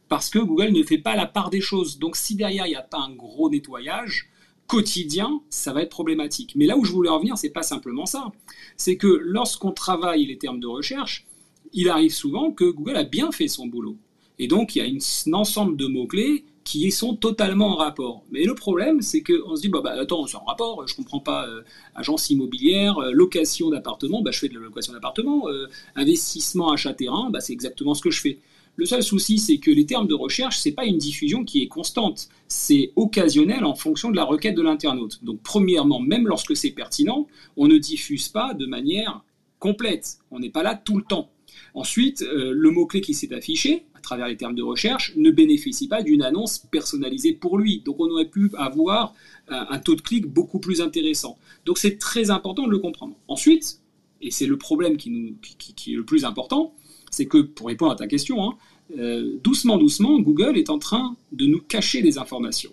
Speaker 4: Parce que Google ne fait pas la part des choses. Donc si derrière il n'y a pas un gros nettoyage quotidien, ça va être problématique. Mais là où je voulais revenir, c'est pas simplement ça. C'est que lorsqu'on travaille les termes de recherche, il arrive souvent que Google a bien fait son boulot. Et donc, il y a un ensemble de mots-clés qui sont totalement en rapport. Mais le problème, c'est qu'on se dit, bah, bah, attends, c'est en rapport, je comprends pas, euh, agence immobilière, euh, location d'appartement, bah, je fais de la location d'appartement, euh, investissement, achat-terrain, bah, c'est exactement ce que je fais. Le seul souci, c'est que les termes de recherche, c'est pas une diffusion qui est constante, c'est occasionnel en fonction de la requête de l'internaute. Donc, premièrement, même lorsque c'est pertinent, on ne diffuse pas de manière complète. On n'est pas là tout le temps. Ensuite, le mot-clé qui s'est affiché, travers les termes de recherche, ne bénéficie pas d'une annonce personnalisée pour lui. Donc on aurait pu avoir un, taux de clic beaucoup plus intéressant. Donc c'est très important de le comprendre. Ensuite, et c'est le problème qui, est le plus important, c'est que, pour répondre à ta question, hein, euh, doucement, doucement, Google est en train de nous cacher des informations.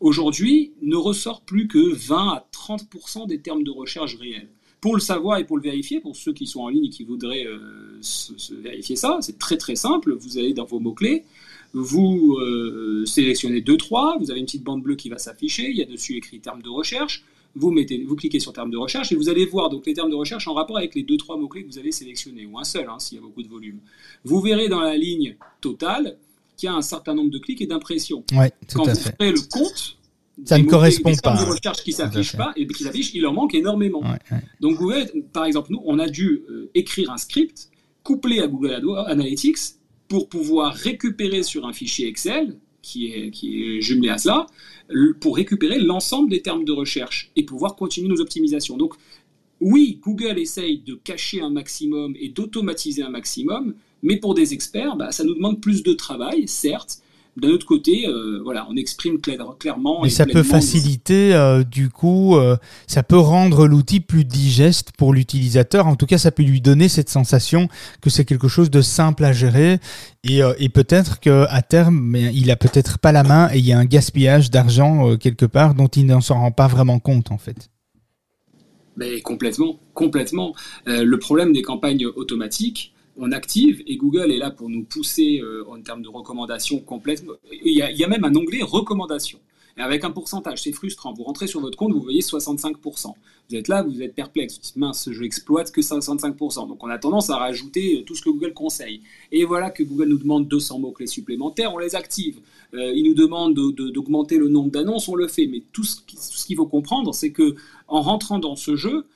Speaker 4: Aujourd'hui, ne ressort plus que 20 à 30% des termes de recherche réels. Pour le savoir et pour le vérifier, pour ceux qui sont en ligne et qui voudraient euh, se, vérifier ça, c'est très très simple. Vous allez dans vos mots-clés, vous euh, sélectionnez 2-3, vous avez une petite bande bleue qui va s'afficher, il y a dessus écrit termes de recherche, vous, mettez, vous cliquez sur termes de recherche et vous allez voir donc les termes de recherche en rapport avec les 2-3 mots-clés que vous avez sélectionnés, ou un seul hein, s'il y a beaucoup de volume. Vous verrez dans la ligne totale qu'il y a un certain nombre de clics et d'impressions. Quand vous ferez le compte,
Speaker 2: ça ne correspond pas.
Speaker 4: de recherche qui s'affichent pas et qui s'affichent, il en manque énormément. Donc Google, par exemple, nous, on a dû euh, écrire un script couplé à Google Analytics pour pouvoir récupérer sur un fichier Excel qui est, qui est jumelé à cela, pour récupérer l'ensemble des termes de recherche et pouvoir continuer nos optimisations. Donc oui, Google essaye de cacher un maximum et d'automatiser un maximum, mais pour des experts, bah, ça nous demande plus de travail, certes, d'un autre côté, euh, voilà, on exprime clairement.
Speaker 2: Mais ça peut faciliter, euh, du coup, euh, ça peut rendre l'outil plus digeste pour l'utilisateur. En tout cas, ça peut lui donner cette sensation que c'est quelque chose de simple à gérer. Et, et peut-être qu'à terme, mais il a peut-être pas la main et il y a un gaspillage d'argent quelque part dont il ne s'en rend pas vraiment compte, en fait.
Speaker 4: Mais complètement, complètement. le problème des campagnes automatiques, on active et Google est là pour nous pousser euh, en termes de recommandations complètes. Il y, a, même un onglet recommandations. Et avec un pourcentage, c'est frustrant. Vous rentrez sur votre compte, vous voyez 65%. Vous êtes là, vous êtes perplexe. Vous dites, mince, je exploite que 65%. Donc on a tendance à rajouter euh, tout ce que Google conseille. Et voilà que Google nous demande 200 mots-clés supplémentaires, on les active. Euh, il nous demande d'augmenter le nombre d'annonces, on le fait. Mais tout ce qu'il faut comprendre, c'est que en rentrant dans ce jeu,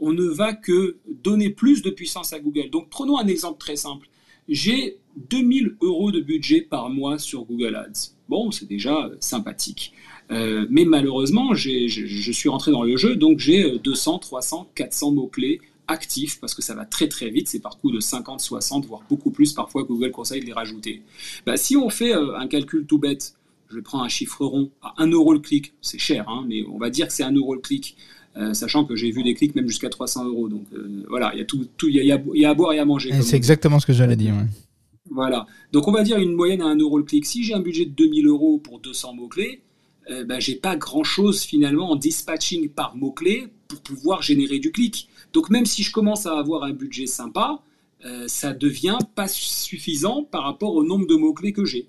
Speaker 4: on ne va que donner plus de puissance à Google. Donc prenons un exemple très simple. J'ai 2000 euros de budget par mois sur Google Ads. Bon, c'est déjà sympathique. Euh, mais malheureusement, je suis rentré dans le jeu, donc j'ai 200, 300, 400 mots-clés actifs parce que ça va très très vite, c'est par coup de 50, 60, voire beaucoup plus. Parfois, Google conseille de les rajouter. Bah, si on fait euh, un calcul tout bête, je prends un chiffre rond à 1 euro le clic, c'est cher, hein, mais on va dire que c'est 1 euro le clic. Euh, sachant que j'ai vu des clics même jusqu'à 300 euros. Donc euh, voilà, il y a tout, il y, a, à boire et à manger.
Speaker 2: C'est exactement ce que j'allais dire.
Speaker 4: Voilà. Donc on va dire une moyenne à 1 euro le clic. Si j'ai un budget de 2000 euros pour 200 mots-clés, euh, ben, j'ai pas grand-chose finalement en dispatching par mot-clé pour pouvoir générer du clic. Donc même si je commence à avoir un budget sympa, ça devient pas suffisant par rapport au nombre de mots-clés que j'ai.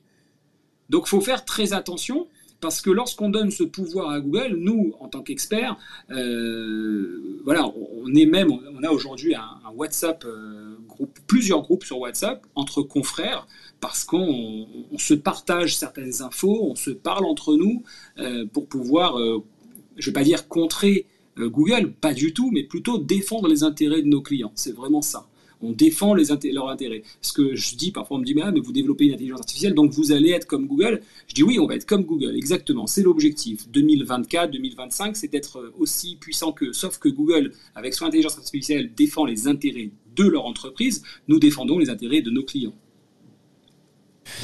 Speaker 4: Donc faut faire très attention parce que lorsqu'on donne ce pouvoir à Google, nous, en tant qu'experts, euh, voilà, on est même, on a aujourd'hui un, WhatsApp, euh, groupe, plusieurs groupes sur WhatsApp entre confrères, parce qu'on se partage certaines infos, on se parle entre nous euh, pour pouvoir, je ne vais pas dire contrer Google, pas du tout, mais plutôt défendre les intérêts de nos clients. C'est vraiment ça on défend leurs intérêts. Ce que je dis, parfois on me dit, mais, ah, mais vous développez une intelligence artificielle, donc vous allez être comme Google. Je dis oui, on va être comme Google, exactement, c'est l'objectif. 2024, 2025, c'est d'être aussi puissant que, sauf que Google, avec son intelligence artificielle, défend les intérêts de leur entreprise, nous défendons les intérêts de nos clients.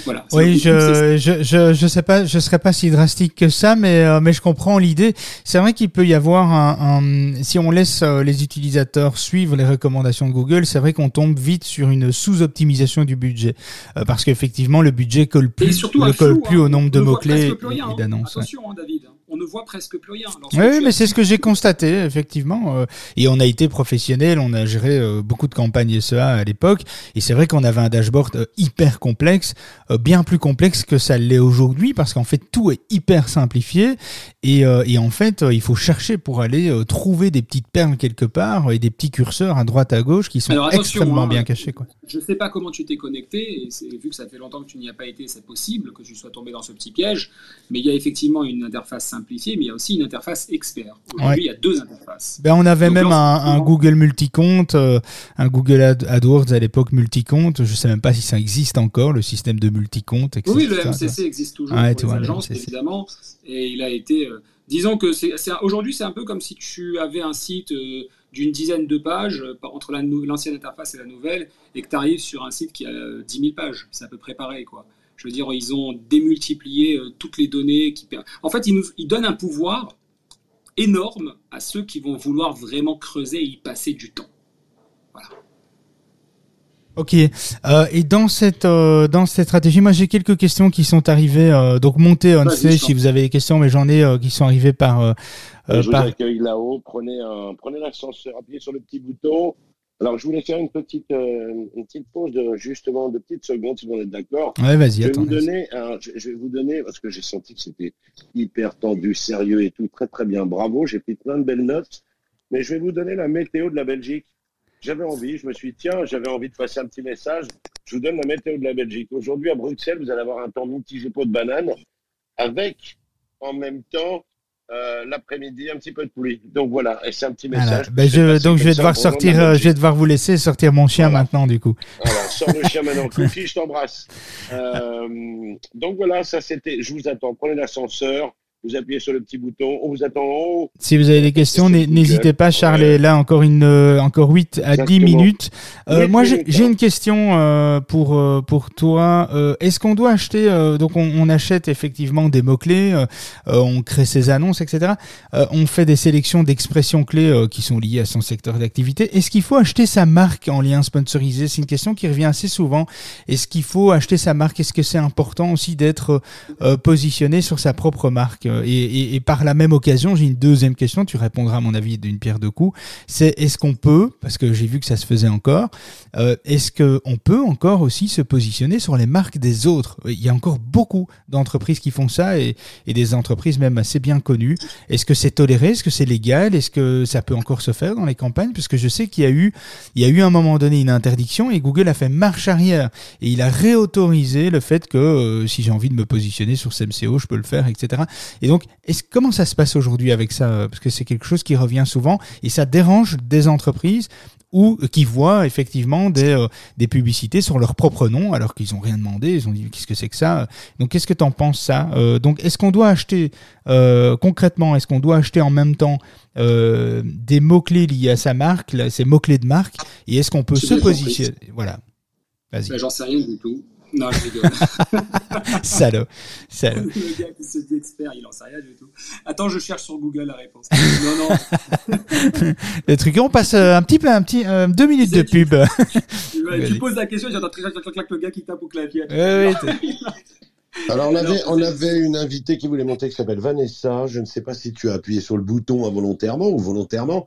Speaker 2: Voilà, oui, je, je, je, je, sais pas, je serais pas si drastique que ça, mais, euh, mais je comprends l'idée. C'est vrai qu'il peut y avoir un, si on laisse euh, les utilisateurs suivre les recommandations de Google, c'est vrai qu'on tombe vite sur une sous-optimisation du budget. Euh, parce qu'effectivement, le budget colle plus, ne colle plus au hein. nombre de mots-clés et,
Speaker 4: hein.
Speaker 2: d'annonces.
Speaker 4: Attention, hein, David on ne voit presque plus rien.
Speaker 2: Oui, mais c'est ce que j'ai constaté, effectivement. Euh, et on a été professionnel, on a géré euh, beaucoup de campagnes SEA à l'époque. Et c'est vrai qu'on avait un dashboard euh, hyper complexe, bien plus complexe que ça l'est aujourd'hui, parce qu'en fait, tout est hyper simplifié. Et, et en fait, il faut chercher pour aller trouver des petites perles quelque part et des petits curseurs à droite à gauche qui sont extrêmement hein, bien cachés. Quoi.
Speaker 4: Je ne sais pas comment tu t'es connecté, et vu que ça fait longtemps que tu n'y as pas été, c'est possible que tu sois tombé dans ce petit piège. Mais il y a effectivement une interface mais il y a aussi une interface expert. Aujourd'hui, il y a deux interfaces.
Speaker 2: Ben, on avait même un, Google multicompte, euh, un Google AdWords à l'époque multicompte. Je ne sais même pas si ça existe encore, le système de multicompte.
Speaker 4: Oui, le MCC existe toujours pour les agences, évidemment. Et il a été... Euh, disons que c'est aujourd'hui, c'est un peu comme si tu avais un site... Euh, d'une dizaine de pages entre l'ancienne interface et la nouvelle, et que tu arrives sur un site qui a 10 000 pages. C'est à peu près pareil, quoi. Je veux dire, ils ont démultiplié euh, toutes les données. Qui... En fait, ils, nous, ils donnent un pouvoir énorme à ceux qui vont vouloir vraiment creuser et y passer du temps. Voilà.
Speaker 2: Ok. Euh, et dans cette euh, dans cette stratégie, moi j'ai quelques questions qui sont arrivées. Euh, donc montez on stage si vous avez des questions, mais j'en ai qui sont arrivées par.
Speaker 3: je vous accueille là-haut. Prenez un prenez l'ascenseur, appuyez sur le petit bouton. Alors je voulais faire une petite une petite pause de justement de petites secondes si vous êtes d'accord.
Speaker 2: Ouais, vas-y.
Speaker 3: Je vais vous donner je, vais vous donner parce que j'ai senti que c'était hyper tendu, sérieux et tout, très très bien. Bravo, j'ai pris plein de belles notes. Mais je vais vous donner la météo de la Belgique j'avais envie, je me suis dit, tiens, j'avais envie de passer un petit message. Je vous donne la météo de la Belgique. Aujourd'hui, à Bruxelles, vous allez avoir un temps mitigé pot de banane avec, en même temps, euh, l'après-midi, un petit peu de pluie. Donc voilà, et c'est un petit message.
Speaker 2: Ben je, donc je vais devoir sortir, euh, je vais devoir vous laisser sortir mon chien maintenant, du coup.
Speaker 3: Voilà, sors le chien maintenant. *laughs* Cookie, je t'embrasse. Euh, donc voilà, ça c'était, je vous attends. Prenez l'ascenseur vous appuyez sur le petit bouton, on vous attend en haut.
Speaker 2: Si vous avez des questions, n'hésitez pas, Charles est là encore une euh, encore 8 à 10 minutes. Euh, moi j'ai une question euh, pour euh, pour toi. Est-ce qu'on doit acheter donc on, on, achète effectivement des mots clés, on crée ses annonces, etc. on fait des sélections d'expressions clés qui sont liées à son secteur d'activité. Est-ce qu'il faut acheter sa marque en lien sponsorisé? C'est une question qui revient assez souvent. Est-ce qu'il faut acheter sa marque? Est-ce que c'est important aussi d'être positionné sur sa propre marque? Euh, et, par la même occasion, j'ai une deuxième question, tu répondras à mon avis d'une pierre deux coups, c'est est-ce qu'on peut, parce que j'ai vu que ça se faisait encore, euh, est-ce qu'on peut encore aussi se positionner sur les marques des autres? Il y a encore beaucoup d'entreprises qui font ça et, des entreprises même assez bien connues. Est-ce que c'est toléré? Est-ce que c'est légal? Est-ce que ça peut encore se faire dans les campagnes? Parce que je sais qu'il y a eu, il y a eu à un moment donné une interdiction et Google a fait marche arrière. Et il a réautorisé le fait que euh, si j'ai envie de me positionner sur CMCO, je peux le faire, etc. Et donc, est comment ça se passe aujourd'hui avec ça? Parce que c'est quelque chose qui revient souvent et ça dérange des entreprises ou qui voient effectivement des, euh, des publicités sur leur propre nom alors qu'ils n'ont rien demandé, ils ont dit qu'est-ce que c'est que ça? Donc qu'est-ce que tu en penses ça? Euh, Donc est-ce qu'on doit acheter euh, concrètement, est-ce qu'on doit acheter en même temps des mots-clés liés à sa marque, ces mots-clés de marque, et est-ce qu'on peut se positionner? Voilà.
Speaker 4: Vas-y. Ben, j'en sais rien du tout. Non, je rigole. *laughs*
Speaker 2: Salaud.
Speaker 4: Salaud. Le gars qui se dit expert, il en sait rien du tout. Attends, je cherche sur Google la réponse. Non, non. *laughs*
Speaker 2: le truc, on passe euh, un petit peu, un petit, euh, deux minutes de pub. *laughs*
Speaker 4: tu, poses la question, j'entends clac, clac, clac, le gars qui tape au clavier.
Speaker 3: Alors on avait, on avait une invitée qui voulait monter qui s'appelle Vanessa. Je ne sais pas si tu as appuyé sur le bouton involontairement ou volontairement.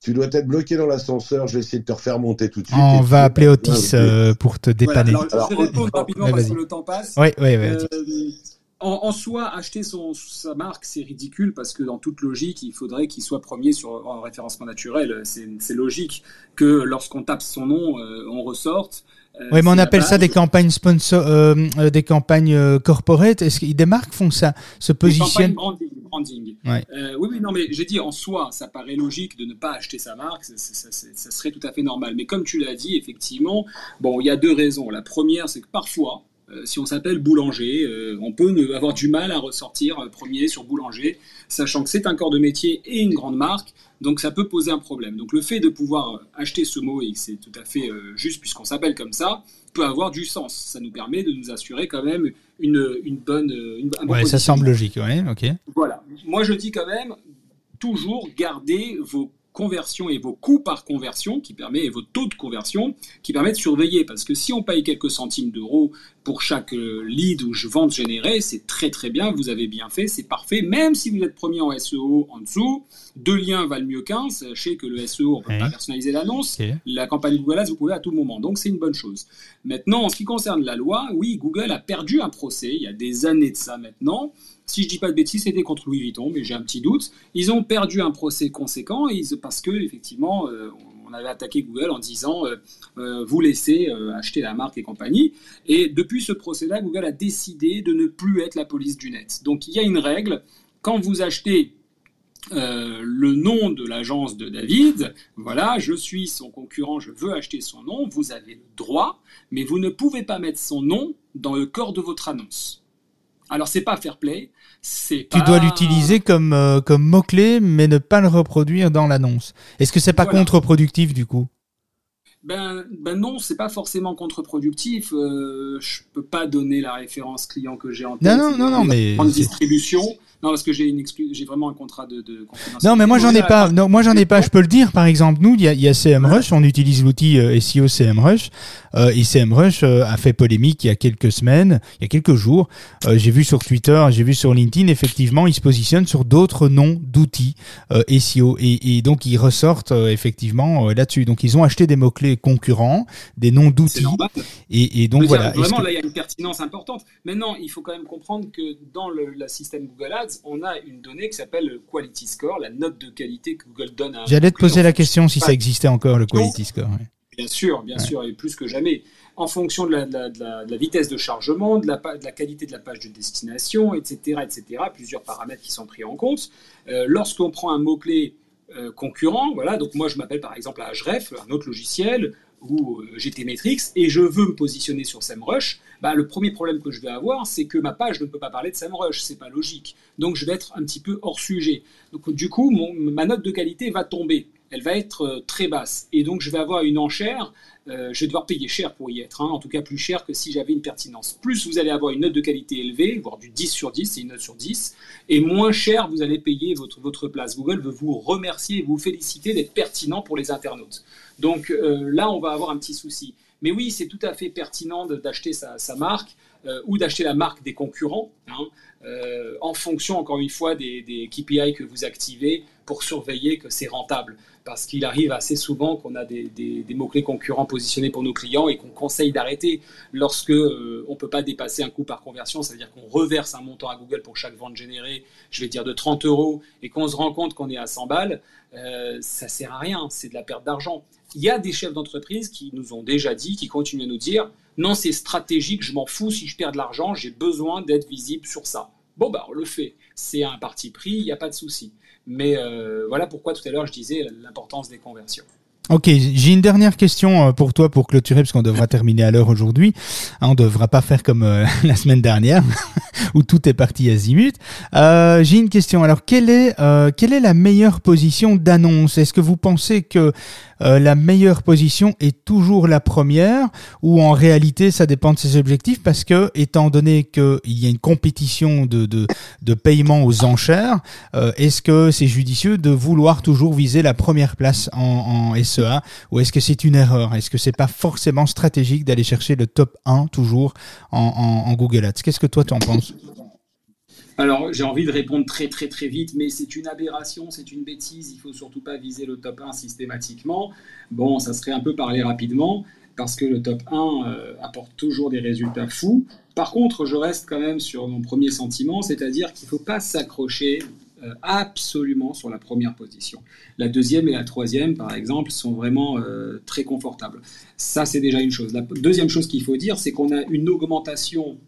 Speaker 3: Tu dois être bloqué dans l'ascenseur. Je vais essayer de te refaire monter tout de suite.
Speaker 2: On va appeler Otis euh, pour te dépanner.
Speaker 4: alors, je vais répondre rapidement parce que le temps passe.
Speaker 2: Oui, oui, oui.
Speaker 4: Euh, en, soi, acheter son, sa marque, c'est ridicule parce que dans toute logique, il faudrait qu'il soit premier sur en référencement naturel. C'est logique que lorsqu'on tape son nom, euh, on ressorte.
Speaker 2: Euh, oui, mais on appelle ça des campagnes sponsor, euh, euh, des campagnes euh, corporate. Est-ce que des marques font ça, se positionnent?
Speaker 4: branding. branding. Ouais. Euh, oui, oui, non, mais j'ai dit en soi, ça paraît logique de ne pas acheter sa marque, ça, ça, ça serait tout à fait normal. Mais comme tu l'as dit, effectivement, bon, il y a deux raisons. La première, c'est que parfois, si on s'appelle boulanger, on peut avoir du mal à ressortir premier sur boulanger, sachant que c'est un corps de métier et une grande marque. Donc ça peut poser un problème. Donc le fait de pouvoir acheter ce mot, et c'est tout à fait euh, juste puisqu'on s'appelle comme ça, peut avoir du sens. Ça nous permet de nous assurer quand même une, une bonne... Une,
Speaker 2: ouais, ça semble logique, ouais, ok.
Speaker 4: Voilà. Moi je dis quand même, toujours garder vos conversions et vos coûts par conversion qui permet et vos taux de conversion qui permettent de surveiller. Parce que si on paye quelques centimes d'euros pour chaque euh, lead ou vente générée, c'est très très bien, vous avez bien fait, c'est parfait, même si vous êtes premier en SEO en dessous, deux liens valent mieux qu'un, sachez que le SEO, on peut pas personnaliser l'annonce, la campagne Google Ads, vous pouvez à tout moment, donc c'est une bonne chose. Maintenant, en ce qui concerne la loi, oui, Google a perdu un procès, il y a des années de ça maintenant, si je dis pas de bêtises, c'était contre Louis Vuitton, mais j'ai un petit doute. Ils ont perdu un procès conséquent parce que effectivement, euh, on avait attaqué Google en disant euh, euh, vous laissez acheter la marque et compagnie. Et depuis ce procès-là, Google a décidé de ne plus être la police du net. Donc il y a une règle. Quand vous achetez le nom de l'agence de David, voilà, je suis son concurrent, je veux acheter son nom, vous avez le droit, mais vous ne pouvez pas mettre son nom dans le corps de votre annonce. Alors c'est pas fair play,
Speaker 2: Tu dois l'utiliser comme euh, comme mot clé, mais ne pas le reproduire dans l'annonce. Est-ce que c'est pas contre-productif du coup?
Speaker 4: Ben, ben non, c'est pas forcément contre-productif. Euh, je peux pas donner la référence client que j'ai en tête.
Speaker 2: Non, non, non, non mais.
Speaker 4: En distribution. Non, parce que j'ai une j'ai vraiment un contrat de, de
Speaker 2: Non, mais moi j'en ai pas. Non, moi j'en ai pas. Je peux le dire. Par exemple, nous, il y a, y a CMrush. On utilise l'outil euh, SEO CMrush. Euh, et CMrush euh, a fait polémique il y a quelques semaines, il y a quelques jours. Euh, j'ai vu sur Twitter, j'ai vu sur LinkedIn. Effectivement, ils se positionnent sur d'autres noms d'outils SEO et, et, donc ils ressortent effectivement là-dessus. Donc ils ont acheté des mots clés concurrents, des noms d'outils. Et, et, donc voilà.
Speaker 4: Vraiment, là, il y a une pertinence importante. Maintenant, il faut quand même comprendre que dans le la système Google Ads on a une donnée qui s'appelle le Quality Score, la note de qualité que Google donne à.
Speaker 2: J'allais te poser la question si ça existait encore, le Quality Score.
Speaker 4: Bien sûr, bien sûr, et plus que jamais. En fonction de la, vitesse de chargement, de la, qualité de la page de destination, etc., etc., plusieurs paramètres qui sont pris en compte. Euh, lorsqu'on prend un mot-clé euh, concurrent, voilà, donc moi je m'appelle par exemple Href, un autre logiciel, ou euh, GTmetrix, et je veux me positionner sur SEMrush, bah, le premier problème que je vais avoir, c'est que ma page ne peut pas parler de SEMrush, c'est pas logique. Donc je vais être un petit peu hors sujet. Donc du coup, ma note de qualité va tomber, elle va être euh, très basse, et donc je vais avoir une enchère. Euh, je vais devoir payer cher pour y être, hein, en tout cas plus cher que si j'avais une pertinence. Plus vous allez avoir une note de qualité élevée, voire du 10 sur 10, c'est une note sur 10, et moins cher vous allez payer votre, place. Google veut vous remercier et vous féliciter d'être pertinent pour les internautes. Donc euh, là, on va avoir un petit souci. Mais oui, c'est tout à fait pertinent d'acheter sa, marque euh, ou d'acheter la marque des concurrents, hein, en fonction, encore une fois, des, KPI que vous activez pour surveiller que c'est rentable. Parce qu'il arrive assez souvent qu'on a des, mots-clés concurrents positionnés pour nos clients et qu'on conseille d'arrêter lorsque on ne peut pas dépasser un coût par conversion, c'est-à-dire qu'on reverse un montant à Google pour chaque vente générée, je vais dire de 30 euros, et qu'on se rend compte qu'on est à 100 balles, euh, ça sert à rien, c'est de la perte d'argent. Il y a des chefs d'entreprise qui nous ont déjà dit, qui continuent à nous dire, non, c'est stratégique, je m'en fous si je perds de l'argent, j'ai besoin d'être visible sur ça. Bon, bah, on le fait. C'est un parti pris, il n'y a pas de souci. Mais euh, voilà pourquoi tout à l'heure je disais l'importance des conversions.
Speaker 2: Ok, j'ai une dernière question euh, pour toi pour clôturer parce qu'on devra terminer à l'heure aujourd'hui. Hein, on devra pas faire comme euh, *laughs* la semaine dernière *laughs* où tout est parti à zimut. Euh, j'ai une question. Alors, quelle est quelle est la meilleure position d'annonce? Est-ce que vous pensez que la meilleure position est toujours la première ou en réalité ça dépend de ses objectifs? Parce que étant donné qu'il y a une compétition de de, de paiement aux enchères, est-ce que c'est judicieux de vouloir toujours viser la première place en, en SE ou est-ce que c'est une erreur? Est-ce que c'est pas forcément stratégique d'aller chercher le top 1 toujours en, Google Ads? Qu'est-ce que toi tu en penses?
Speaker 4: Alors, j'ai envie de répondre très très très vite, mais c'est une aberration, c'est une bêtise. Il faut surtout pas viser le top 1 systématiquement. Bon, ça serait un peu parler rapidement, parce que le top 1 euh, apporte toujours des résultats fous. Par contre, je reste quand même sur mon premier sentiment, c'est-à-dire qu'il ne faut pas s'accrocher euh, absolument sur la première position. La deuxième et la troisième, par exemple, sont vraiment euh, très confortables. Ça, c'est déjà une chose. La deuxième chose qu'il faut dire, c'est qu'on a une augmentation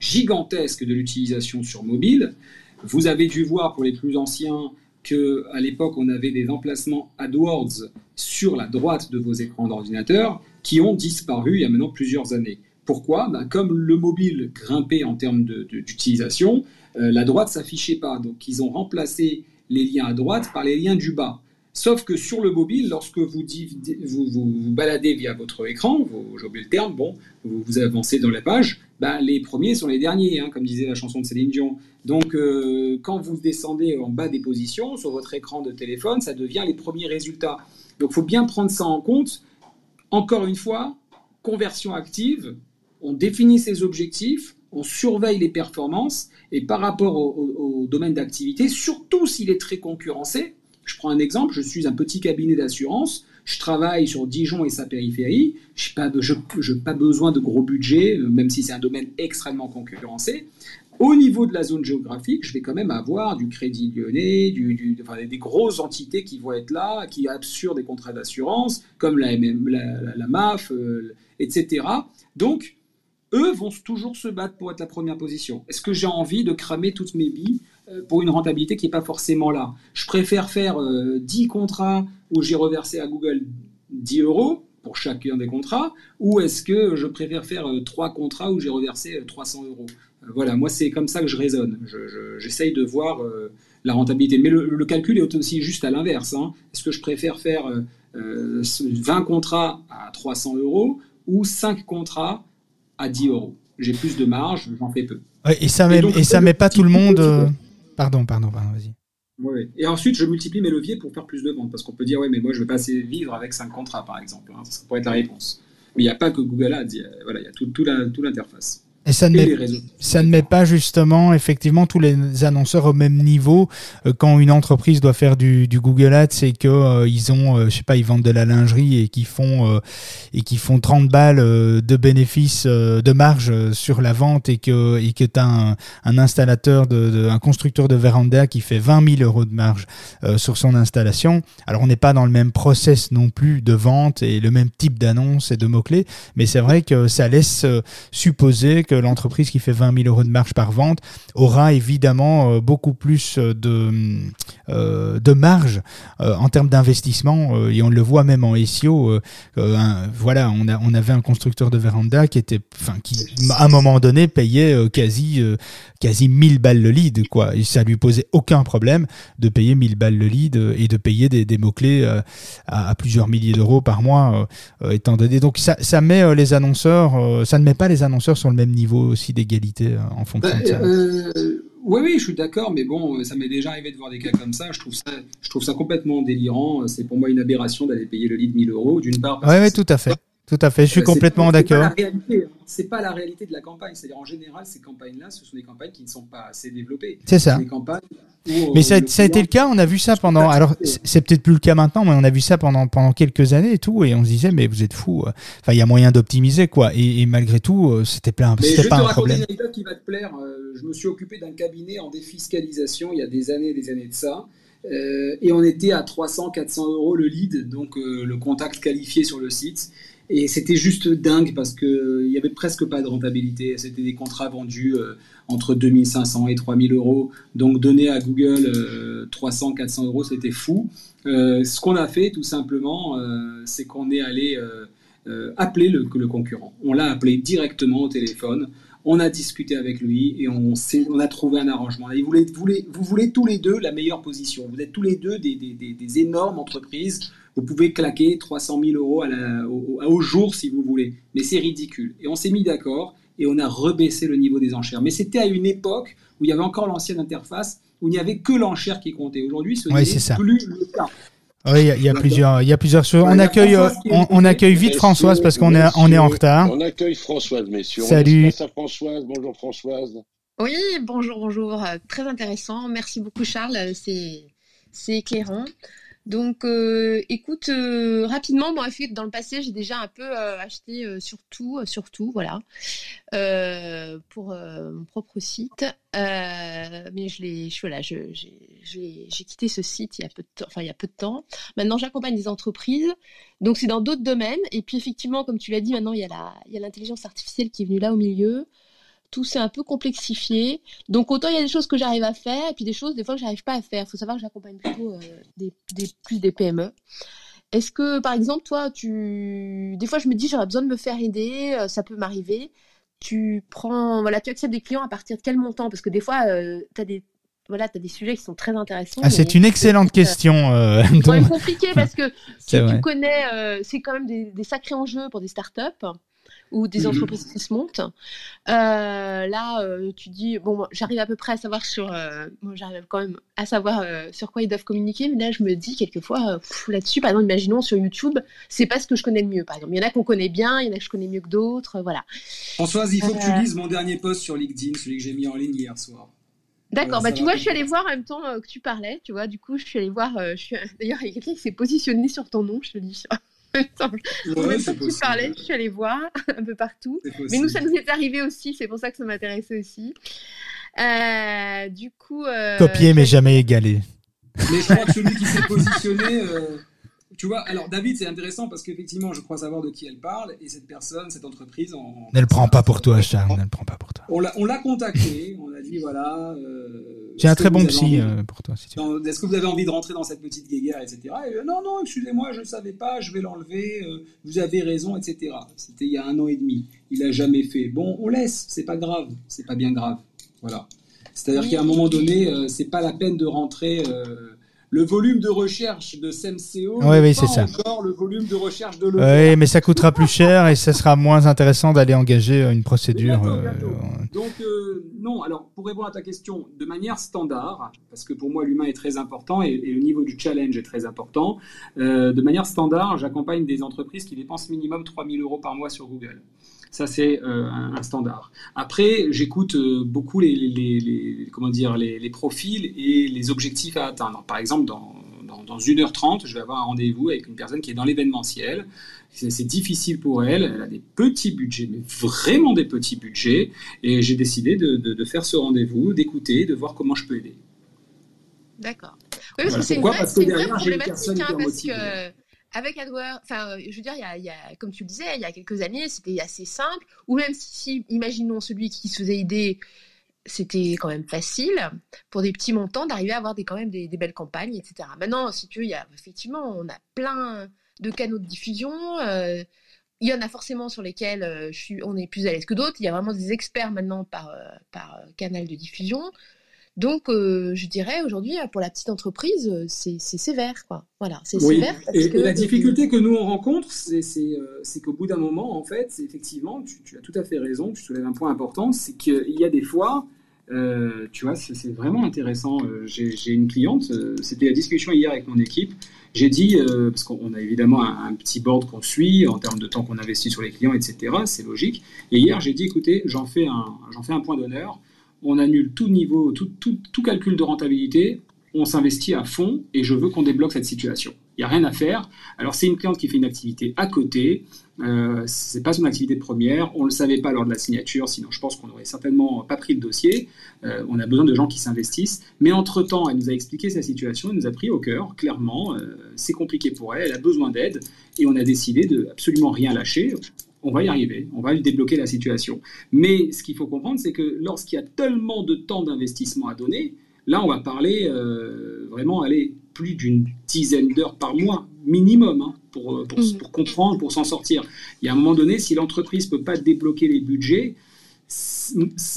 Speaker 4: gigantesque de l'utilisation sur mobile. Vous avez dû voir pour les plus anciens que à l'époque on avait des emplacements AdWords sur la droite de vos écrans d'ordinateur qui ont disparu il y a maintenant plusieurs années. Pourquoi? Ben, Comme le mobile grimpait en termes d'utilisation, la droite s'affichait pas. Donc ils ont remplacé les liens à droite par les liens du bas. Sauf que sur le mobile, lorsque vous vous, vous, baladez via votre écran, j'ai oublié le terme, bon, vous, avancez dans la page, ben, les premiers sont les derniers, hein, comme disait la chanson de Céline Dion. Donc euh, quand vous descendez en bas des positions sur votre écran de téléphone, ça devient les premiers résultats. Donc il faut bien prendre ça en compte. Encore une fois, conversion active, on définit ses objectifs, on surveille les performances et par rapport au, domaine d'activité, surtout s'il est très concurrencé, je prends un exemple, je suis un petit cabinet d'assurance, je travaille sur Dijon et sa périphérie, je n'ai pas, besoin de gros budget, euh, même si c'est un domaine extrêmement concurrencé. Au niveau de la zone géographique, je vais quand même avoir du Crédit Lyonnais, du, des grosses entités qui vont être là, qui assurent des contrats d'assurance, comme la, la, MAF, euh, etc. Donc, eux vont toujours se battre pour être la première position. Est-ce que j'ai envie de cramer toutes mes billes euh, pour une rentabilité qui n'est pas forcément là? Je préfère faire 10 euh, contrats où j'ai reversé à Google 10 euros pour chacun des contrats ou est-ce que je préfère faire trois contrats où j'ai reversé 300 euros? Voilà, moi c'est comme ça que je raisonne. J'essaye de voir la rentabilité. Mais le, calcul est aussi juste à l'inverse. Hein. Est-ce que je préfère faire 20 contrats à 300 euros ou 5 contrats à 10 euros J'ai plus de marge, j'en fais peu.
Speaker 2: et ça met, et, ça met pas tout le monde. Pardon, pardon, pardon, vas-y.
Speaker 4: Et ensuite, je multiplie mes leviers pour faire plus de ventes. Parce qu'on peut dire, ouais, mais moi, je vais pas assez vivre avec 5 contrats, par exemple. Hein. Ça pourrait être la réponse. Mais il n'y a pas que Google Ads. Il y a, voilà, il y a tout, tout l'interface.
Speaker 2: Et ça ne, met, ça ne met pas justement effectivement tous les annonceurs au même niveau. Euh, quand une entreprise doit faire du, du Google Ads c'est que euh, ils ont euh, je sais pas ils vendent de la lingerie et qui font et qui font 30 balles de bénéfices de marge sur la vente et que et que tu as un, un installateur de, de, un constructeur de véranda qui fait 20 000 euros de marge sur son installation. Alors on n'est pas dans le même process non plus de vente et le même type d'annonce et de mots clés mais c'est vrai que ça laisse supposer que l'entreprise qui fait 20 000 euros de marge par vente aura évidemment euh, beaucoup plus euh, de, euh, de marge en termes d'investissement et on le voit même en SEO. voilà, on, a, on avait un constructeur de véranda qui était, enfin, qui à un moment donné payait quasi, quasi 1000 balles le lead, quoi. Et ça lui posait aucun problème de payer 1000 balles le lead et de payer des, mots-clés à, plusieurs milliers d'euros par mois, étant donné. Donc ça met les annonceurs, ça ne met pas les annonceurs sur le même niveau aussi d'égalité euh, en fonction de ça bah,
Speaker 4: euh, oui, oui, je suis d'accord, mais bon, ça m'est déjà arrivé de voir des cas comme ça. Je trouve ça, je trouve ça complètement délirant. C'est pour moi une aberration d'aller payer le lead 1000 euros, d'une part.
Speaker 2: Oui, oui, tout à fait. Tout à fait, je suis euh, complètement d'accord.
Speaker 4: C'est pas la réalité de la campagne. C'est-à-dire, en général, ces campagnes-là, ce sont des campagnes qui ne sont pas assez développées.
Speaker 2: C'est ça.
Speaker 4: Des campagnes
Speaker 2: mais ça, ça, a été le cas, on a vu ça pendant. Alors, c'est peut-être plus le cas maintenant, mais on a vu ça pendant, pendant quelques années et tout, et on se disait, mais vous êtes fous. Enfin, il y a moyen d'optimiser, quoi. Et, malgré tout, euh, c'était pas, c'était pas un problème.
Speaker 4: une anecdote qui va te plaire. Euh, je me suis occupé d'un cabinet en défiscalisation il y a des années et des années de ça. Euh, et on était à 300, 400 euros le lead, donc le contact qualifié sur le site. Et c'était juste dingue parce qu'il il n'y avait presque pas de rentabilité. C'était des contrats vendus entre 2500 et 3000 euros. Donc donner à Google 300, euh, 400 euros, c'était fou. Euh, ce qu'on a fait tout simplement, euh, c'est qu'on est allé appeler le, concurrent. On l'a appelé directement au téléphone on a discuté avec lui et on, a trouvé un arrangement. vous, voulez, vous, voulez, tous les deux la meilleure position. Vous êtes tous les deux des, énormes entreprises. Vous pouvez claquer 300 000 euros à au, au, jour si vous voulez. Mais c'est ridicule. Et on s'est mis d'accord et on a rebaissé le niveau des enchères. Mais c'était à une époque où il y avait encore l'ancienne interface, où il n'y avait que l'enchère qui comptait. Aujourd'hui, ce n'est plus le cas.
Speaker 2: Oui, il y, a plusieurs, il y a plusieurs choses. On accueille, on, accueille vite Françoise parce qu'on est, on est en retard.
Speaker 3: On accueille Françoise, messieurs.
Speaker 2: Salut.
Speaker 3: Françoise. Bonjour Françoise.
Speaker 5: Oui, bonjour, bonjour. Très intéressant. Merci beaucoup Charles. C'est, c'est éclairant. Donc, euh, écoute, euh, rapidement, moi, dans le passé, j'ai déjà un peu euh, acheté surtout, surtout, voilà, pour mon propre site. mais je l'ai, voilà, j'ai quitté ce site il y a peu de temps. Enfin, il y a peu de temps. Maintenant, j'accompagne des entreprises. Donc, c'est dans d'autres domaines. Et puis, effectivement, comme tu l'as dit, maintenant, il y a l'intelligence artificielle qui est venue là au milieu tout s'est un peu complexifié. Donc autant il y a des choses que j'arrive à faire, et puis des choses des fois que j'arrive pas à faire. Il faut savoir que j'accompagne plutôt euh, des, plus des PME. Est-ce que par exemple toi, tu, des fois je me dis j'aurais besoin de me faire aider, euh, ça peut m'arriver. Tu prends, voilà, tu acceptes des clients à partir de quel montant? Parce que des fois, euh, tu as des voilà, tu as des sujets qui sont très intéressants.
Speaker 2: Ah, c'est une excellente question. Euh,
Speaker 5: c'est *laughs* compliqué parce que *laughs* si tu connais, c'est quand même des, des, sacrés enjeux pour des startups ou des mhm. entreprises qui se montent. Euh, là, euh, tu dis, bon, j'arrive à peu près à savoir sur, euh, j'arrive quand même à savoir sur quoi ils doivent communiquer, mais là, je me dis quelquefois là-dessus, par exemple, imaginons sur YouTube, c'est pas ce que je connais le mieux. Par exemple, il y en a qu'on connaît bien, il y en a que je connais mieux que d'autres, voilà.
Speaker 4: Françoise, il faut que tu lises mon dernier post sur LinkedIn, celui que j'ai mis en ligne hier soir.
Speaker 5: D'accord, bah tu vois, je suis allée voir en même temps que tu parlais, tu vois, du coup, je suis allée voir, *laughs* d'ailleurs, il y a quelqu'un qui s'est positionné sur ton nom, je te dis. *laughs* *laughs* Ouais, tu parlais, je suis allée voir *laughs* un peu partout. Mais nous, ça nous est arrivé aussi, c'est pour ça que ça m'intéressait aussi. Euh, du coup. Euh,
Speaker 2: Copier, mais jamais égalé.
Speaker 4: Mais je crois que celui qui s'est positionné. Euh, tu vois, alors David, c'est intéressant parce qu'effectivement, je crois savoir de qui elle parle et cette personne, cette entreprise. En,
Speaker 2: ne le prend pas pour toi, Charles, ne le prend pas pour toi.
Speaker 4: On l'a contacté, on a dit voilà,
Speaker 2: J'ai un très bon psy
Speaker 4: envie-
Speaker 2: euh, pour toi. Si
Speaker 4: Est-ce que vous avez envie de rentrer dans cette petite guéguerre, etc. Et, euh, non, non, excusez-moi, je ne savais pas, je vais l'enlever, euh, vous avez raison, etc. C'était il y a un an et demi. Il n'a jamais fait. Bon, on laisse, c'est pas grave, c'est pas bien grave. Voilà. C'est-à-dire
Speaker 5: Oui.
Speaker 4: qu'à un moment donné, euh, c'est pas la peine de rentrer. euh, le volume de recherche de n'est
Speaker 2: oui,
Speaker 4: pas
Speaker 2: c'est ça.
Speaker 4: encore le volume de recherche de
Speaker 2: Oui,
Speaker 4: l'E.
Speaker 2: mais ça coûtera plus cher et ça sera moins intéressant d'aller engager euh, une procédure.
Speaker 4: Bientôt,
Speaker 2: euh,
Speaker 4: bientôt.
Speaker 2: euh,
Speaker 4: Donc, euh, non, alors pour répondre à ta question, de manière standard, parce que pour moi l'humain est très important et, et le niveau du challenge est très important, euh, de manière standard, j'accompagne des entreprises qui dépensent minimum 3000 euros par mois sur Google. Ça, c'est euh, un, un standard. Après, j'écoute euh, beaucoup les, les- les- comment dire, les, profils et les objectifs à atteindre. Par exemple, dans, dans, dans 1h30, je vais avoir un rendez-vous avec une personne qui est dans l'événementiel. C'est difficile pour elle. Elle a des petits budgets, mais vraiment des petits budgets. Et j'ai décidé de, de- de faire ce rendez-vous, d'écouter, de voir comment je peux aider.
Speaker 5: D'accord. Oui, parce
Speaker 4: Voilà.
Speaker 5: que c'est une
Speaker 4: Pourquoi
Speaker 5: vraie, une vraie problématique, hein, parce que avec AdWords, enfin, euh, je veux dire, il y, a, comme tu le disais, il y a quelques années, c'était assez simple. Ou même si, imaginons celui qui se faisait aider, c'était quand même facile pour des petits montants d'arriver à avoir des, quand même des, belles campagnes, etc. Maintenant, si tu veux, il y a effectivement, on a plein de canaux de diffusion. euh, il y en a forcément sur lesquels euh, je suis, on est plus à l'aise que d'autres. Il y a vraiment des experts maintenant par, par canal de diffusion. Donc, euh, je dirais aujourd'hui, euh, pour la petite entreprise, euh, c'est sévère, quoi. Voilà, c'est
Speaker 4: Oui,
Speaker 5: sévère. parce
Speaker 4: et,
Speaker 5: que-
Speaker 4: et la difficulté que nous on rencontre, c'est qu'au bout d'un moment, en fait, effectivement, tu, tu as tout à fait raison, tu soulèves un point important, c'est qu'il y a des fois, euh, tu vois, c'est vraiment intéressant. J'ai une cliente, c'était la discussion hier avec mon équipe. J'ai dit, euh, parce qu'on a évidemment un, un petit board qu'on suit en termes de temps qu'on investit sur les clients, etc. C'est logique. Et hier, j'ai dit, écoutez, j'en fais un, fais un point d'honneur. On annule tout niveau, tout, tout, tout calcul de rentabilité. On s'investit à fond et je veux qu'on débloque cette situation. Il n'y a rien à faire. Alors, c'est une cliente qui fait une activité à côté. Euh, c'est pas son activité première. On ne le savait pas lors de la signature, sinon je pense qu'on n'aurait certainement pas pris le dossier. Euh, on a besoin de gens qui s'investissent. Mais entre-temps, elle nous a expliqué sa situation, elle nous a pris au cœur, clairement. Euh, c'est compliqué pour elle, elle a besoin d'aide. Et on a décidé de absolument rien lâcher. On va y arriver, on va débloquer la situation. Mais ce qu'il faut comprendre, c'est que lorsqu'il y a tellement de temps d'investissement à donner, là, on va parler euh, vraiment, aller plus d'une dizaine d'heures par mois, minimum, hein, pour, pour,
Speaker 5: Mhm.
Speaker 4: pour comprendre, pour s'en sortir. Il y a un moment donné, si l'entreprise ne peut pas débloquer les budgets,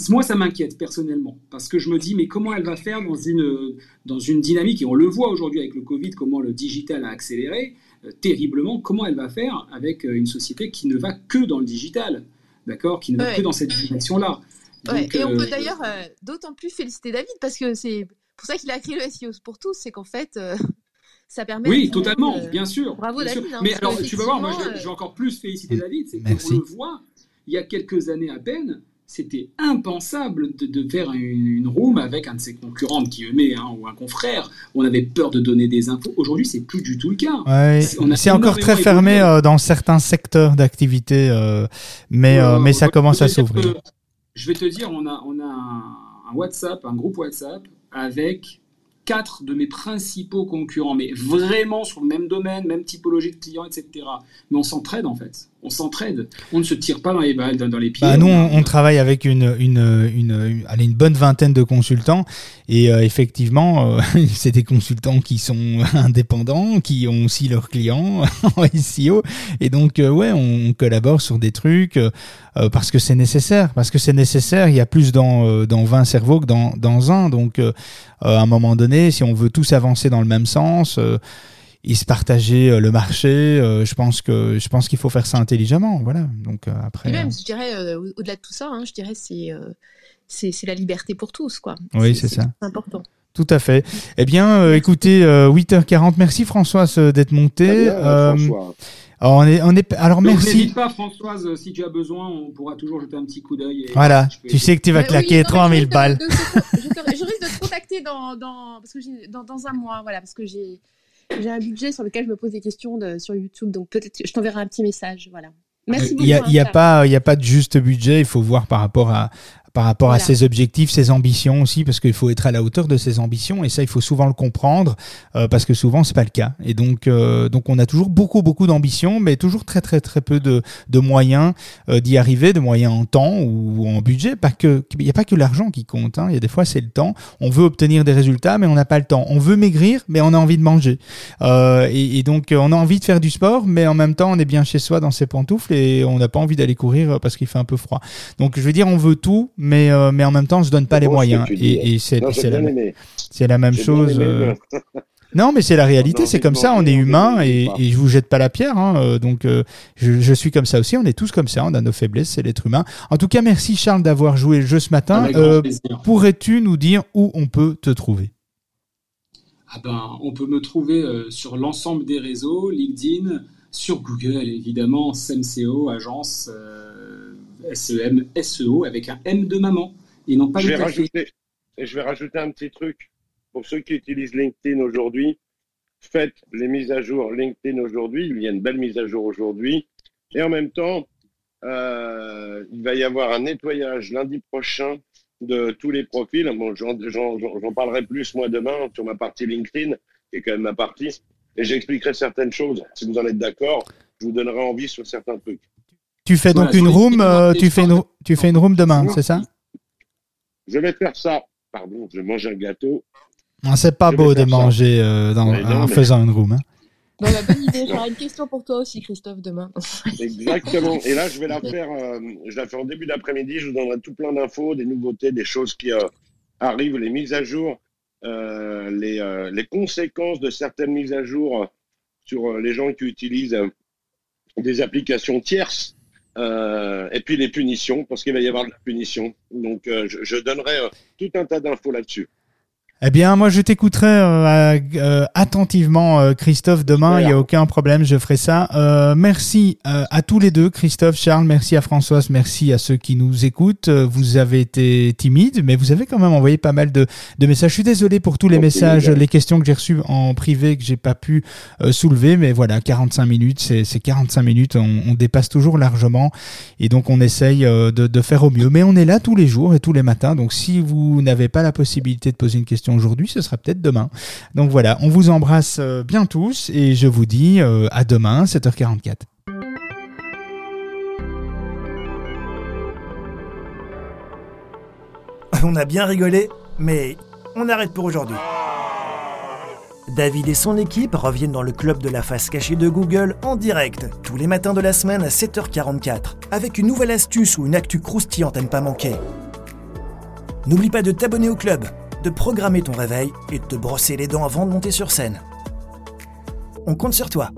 Speaker 4: moi, ça m'inquiète personnellement, parce que je me dis, mais comment elle va faire dans une, dans une dynamique, et on le voit aujourd'hui avec le Covid, comment le digital a accéléré euh, terriblement, comment elle va faire avec euh, une société qui ne va que dans le digital, d'accord, qui ne va
Speaker 5: Ouais.
Speaker 4: que dans cette direction-là.
Speaker 5: Ouais,
Speaker 4: Donc,
Speaker 5: et on
Speaker 4: euh,
Speaker 5: peut d'ailleurs euh, d'autant plus féliciter David parce que c'est pour ça qu'il a créé le SEO pour tous, c'est qu'en fait, euh, *laughs* ça permet.
Speaker 4: Oui, totalement,
Speaker 5: euh,
Speaker 4: bien sûr.
Speaker 5: bravo,
Speaker 4: bien sûr.
Speaker 5: David, hein,
Speaker 4: Mais alors, tu vas voir, moi, je vais, je vais encore plus féliciter. David, c'est qu'on le voit, il y a quelques années à peine, c'était impensable de, de faire une, une room avec un de ses concurrents qui eux hein, ou un confrère. On avait peur de donner des infos. Aujourd'hui, c'est plus du tout le cas.
Speaker 2: Ouais, c'est encore très fermé euh, dans certains secteurs d'activité, euh, mais, euh, mais ça commence à s'ouvrir.
Speaker 4: Je vais te dire, on a, on a un, un WhatsApp, un groupe WhatsApp avec quatre de mes principaux concurrents, mais vraiment sur le même domaine, même typologie de clients, etc. Mais on s'entraide en fait. On s'entraide. On ne se tire pas dans les balles, dans, les pieds.
Speaker 2: Bah, nous, on, travaille avec une, bonne vingtaine de consultants et euh, effectivement, euh, *laughs* c'est des consultants qui sont *laughs* indépendants, qui ont aussi leurs clients *laughs* en SEO et donc euh, ouais, on, collabore sur des trucs euh, parce que c'est nécessaire, parce que c'est nécessaire. Il y a plus dans, dans 20 cerveaux que dans, un, donc à un moment donné, si on veut tous avancer dans le même sens. Et se partager euh, le marché. euh, je pense que je pense qu'il faut faire ça intelligemment. Voilà. Donc euh, après.
Speaker 5: Et même, je dirais, euh, au- au-delà de tout ça, hein, je dirais, c'est euh, c'est c'est la liberté pour tous, quoi.
Speaker 2: Oui, c'est ça.
Speaker 5: important.
Speaker 2: Tout à fait. Eh bien, euh, écoutez, euh, 8h40. Merci Françoise euh, d'être montée. Euh,
Speaker 3: François.
Speaker 2: alors, on est, on est, alors
Speaker 4: Donc,
Speaker 2: merci.
Speaker 4: N'hésite pas, Françoise, si tu as besoin, on pourra toujours jeter un petit coup d'œil.
Speaker 2: Voilà. Tu
Speaker 4: aider.
Speaker 2: sais que tu vas
Speaker 5: oui,
Speaker 2: claquer
Speaker 5: je
Speaker 2: 3000
Speaker 5: risque de-
Speaker 2: balles.
Speaker 5: de- de- je, te- je risque de te contacter dans, dans, parce que dans un mois, voilà, parce que j'ai j'ai un budget sur lequel je me pose des questions de, sur YouTube, donc peut-être je t'enverrai un petit message, voilà. Merci beaucoup.
Speaker 2: Il y a,
Speaker 5: hein,
Speaker 2: il y a
Speaker 5: Charles.
Speaker 2: pas, il y a pas de juste budget. Il faut voir par rapport à par rapport à ses objectifs, ses ambitions aussi, parce qu'il faut être à la hauteur de ses ambitions, et ça, il faut souvent le comprendre, euh, parce que souvent, c'est pas le cas. Et donc, euh, donc, on a toujours beaucoup, beaucoup d'ambitions, mais toujours très, très, très peu de, de moyens euh, d'y arriver, de moyens en temps ou en budget. Pas que, il n'y a pas que l'argent qui compte. Hein. Il y a des fois, c'est le temps. On veut obtenir des résultats, mais on n'a pas le temps. On veut maigrir, mais on a envie de manger. Et, et donc, on a envie de faire du sport, mais en même temps, on est bien chez soi dans ses pantoufles et on n'a pas envie d'aller courir parce qu'il fait un peu froid. Donc, je veux dire, on veut tout, mais, euh, mais en même temps, on se donne pas les moyens. Et, et c'est la, même chose. euh,
Speaker 3: mais- *laughs*
Speaker 2: non, mais c'est la réalité, c'est
Speaker 3: mais
Speaker 2: comme ça, on
Speaker 3: mais
Speaker 2: est humain et, et je vous jette pas la pierre. Hein, euh, donc, euh, je, je suis comme ça aussi, on est tous comme ça, on a nos faiblesses, c'est l'être humain. En tout cas, merci Charles d'avoir joué le jeu ce matin. Euh. Pourrais-tu nous dire où on peut te trouver?
Speaker 4: Ah ben, on peut me trouver euh, sur l'ensemble des réseaux, LinkedIn, sur Google évidemment, SEMCO, agence euh, SEM, SEO avec un M de maman et non pas
Speaker 3: je vais rajouter, je vais rajouter un petit truc. Pour ceux qui utilisent LinkedIn aujourd'hui, faites les mises à jour LinkedIn aujourd'hui. Il y a une belle mise à jour aujourd'hui. Et en même temps, euh, il va y avoir un nettoyage lundi prochain de tous les profils. Bon, j'en parlerai plus moi demain sur ma partie LinkedIn, qui est quand même ma partie. Et j'expliquerai certaines choses. Si vous en êtes d'accord, je vous donnerai envie sur certains trucs.
Speaker 2: Tu fais
Speaker 4: Voilà,
Speaker 2: donc une room, euh, tu fais une, tu fais une room demain, c'est ça?
Speaker 3: Je vais faire ça. Pardon, je mange un gâteau.
Speaker 2: Ah, C'est pas
Speaker 3: Je
Speaker 2: beau de manger euh, dans,
Speaker 3: non,
Speaker 2: en
Speaker 3: mais-
Speaker 2: faisant une room. hein.
Speaker 5: Bon, bah, bonne idée. *laughs* J'aurai une question pour toi aussi, Christophe, demain. *laughs*
Speaker 3: Exactement. Et là, je vais la faire, euh, je la fais en début d'après-midi. Je vous donnerai tout plein d'infos, des nouveautés, des choses qui euh, arrivent, les mises à jour, euh, les, euh, les conséquences de certaines mises à jour sur euh, les gens qui utilisent euh, des applications tierces. Euh, et puis les punitions, parce qu'il va y avoir de la punition. Donc, euh, je, donnerai euh, tout un tas d'infos là-dessus.
Speaker 2: Eh bien, moi, je t'écouterai euh, euh, attentivement, euh, Christophe, demain. Il n'y a aucun problème, je ferai ça. Euh, merci euh, à tous les deux, Christophe, Charles. Merci à Françoise. Merci à ceux qui nous écoutent. Euh, Vous avez été timide, mais vous avez quand même envoyé pas mal de, de messages. Je suis désolé pour tous les messages,
Speaker 3: nickel.
Speaker 2: les questions que j'ai reçues en privé que j'ai pas pu euh, soulever. Mais voilà, 45 minutes, c'est c'est 45 minutes. On, on dépasse toujours largement. Et donc, on essaye euh, de, de faire au mieux. Mais on est là tous les jours et tous les matins. Donc, si vous n'avez pas la possibilité de poser une question aujourd'hui, ce sera peut-être demain. Donc voilà, on vous embrasse euh, bien tous et je vous dis euh, à demain, 7h44.
Speaker 1: On a bien rigolé, mais on arrête pour aujourd'hui. David et son équipe reviennent dans le club de la face cachée de Google en direct, tous les matins de la semaine à 7h44, avec une nouvelle astuce ou une actu croustillante à ne pas manquer. N'oublie pas de t'abonner au club, programmer ton réveil et de te brosser les dents avant de monter sur scène. On compte sur toi.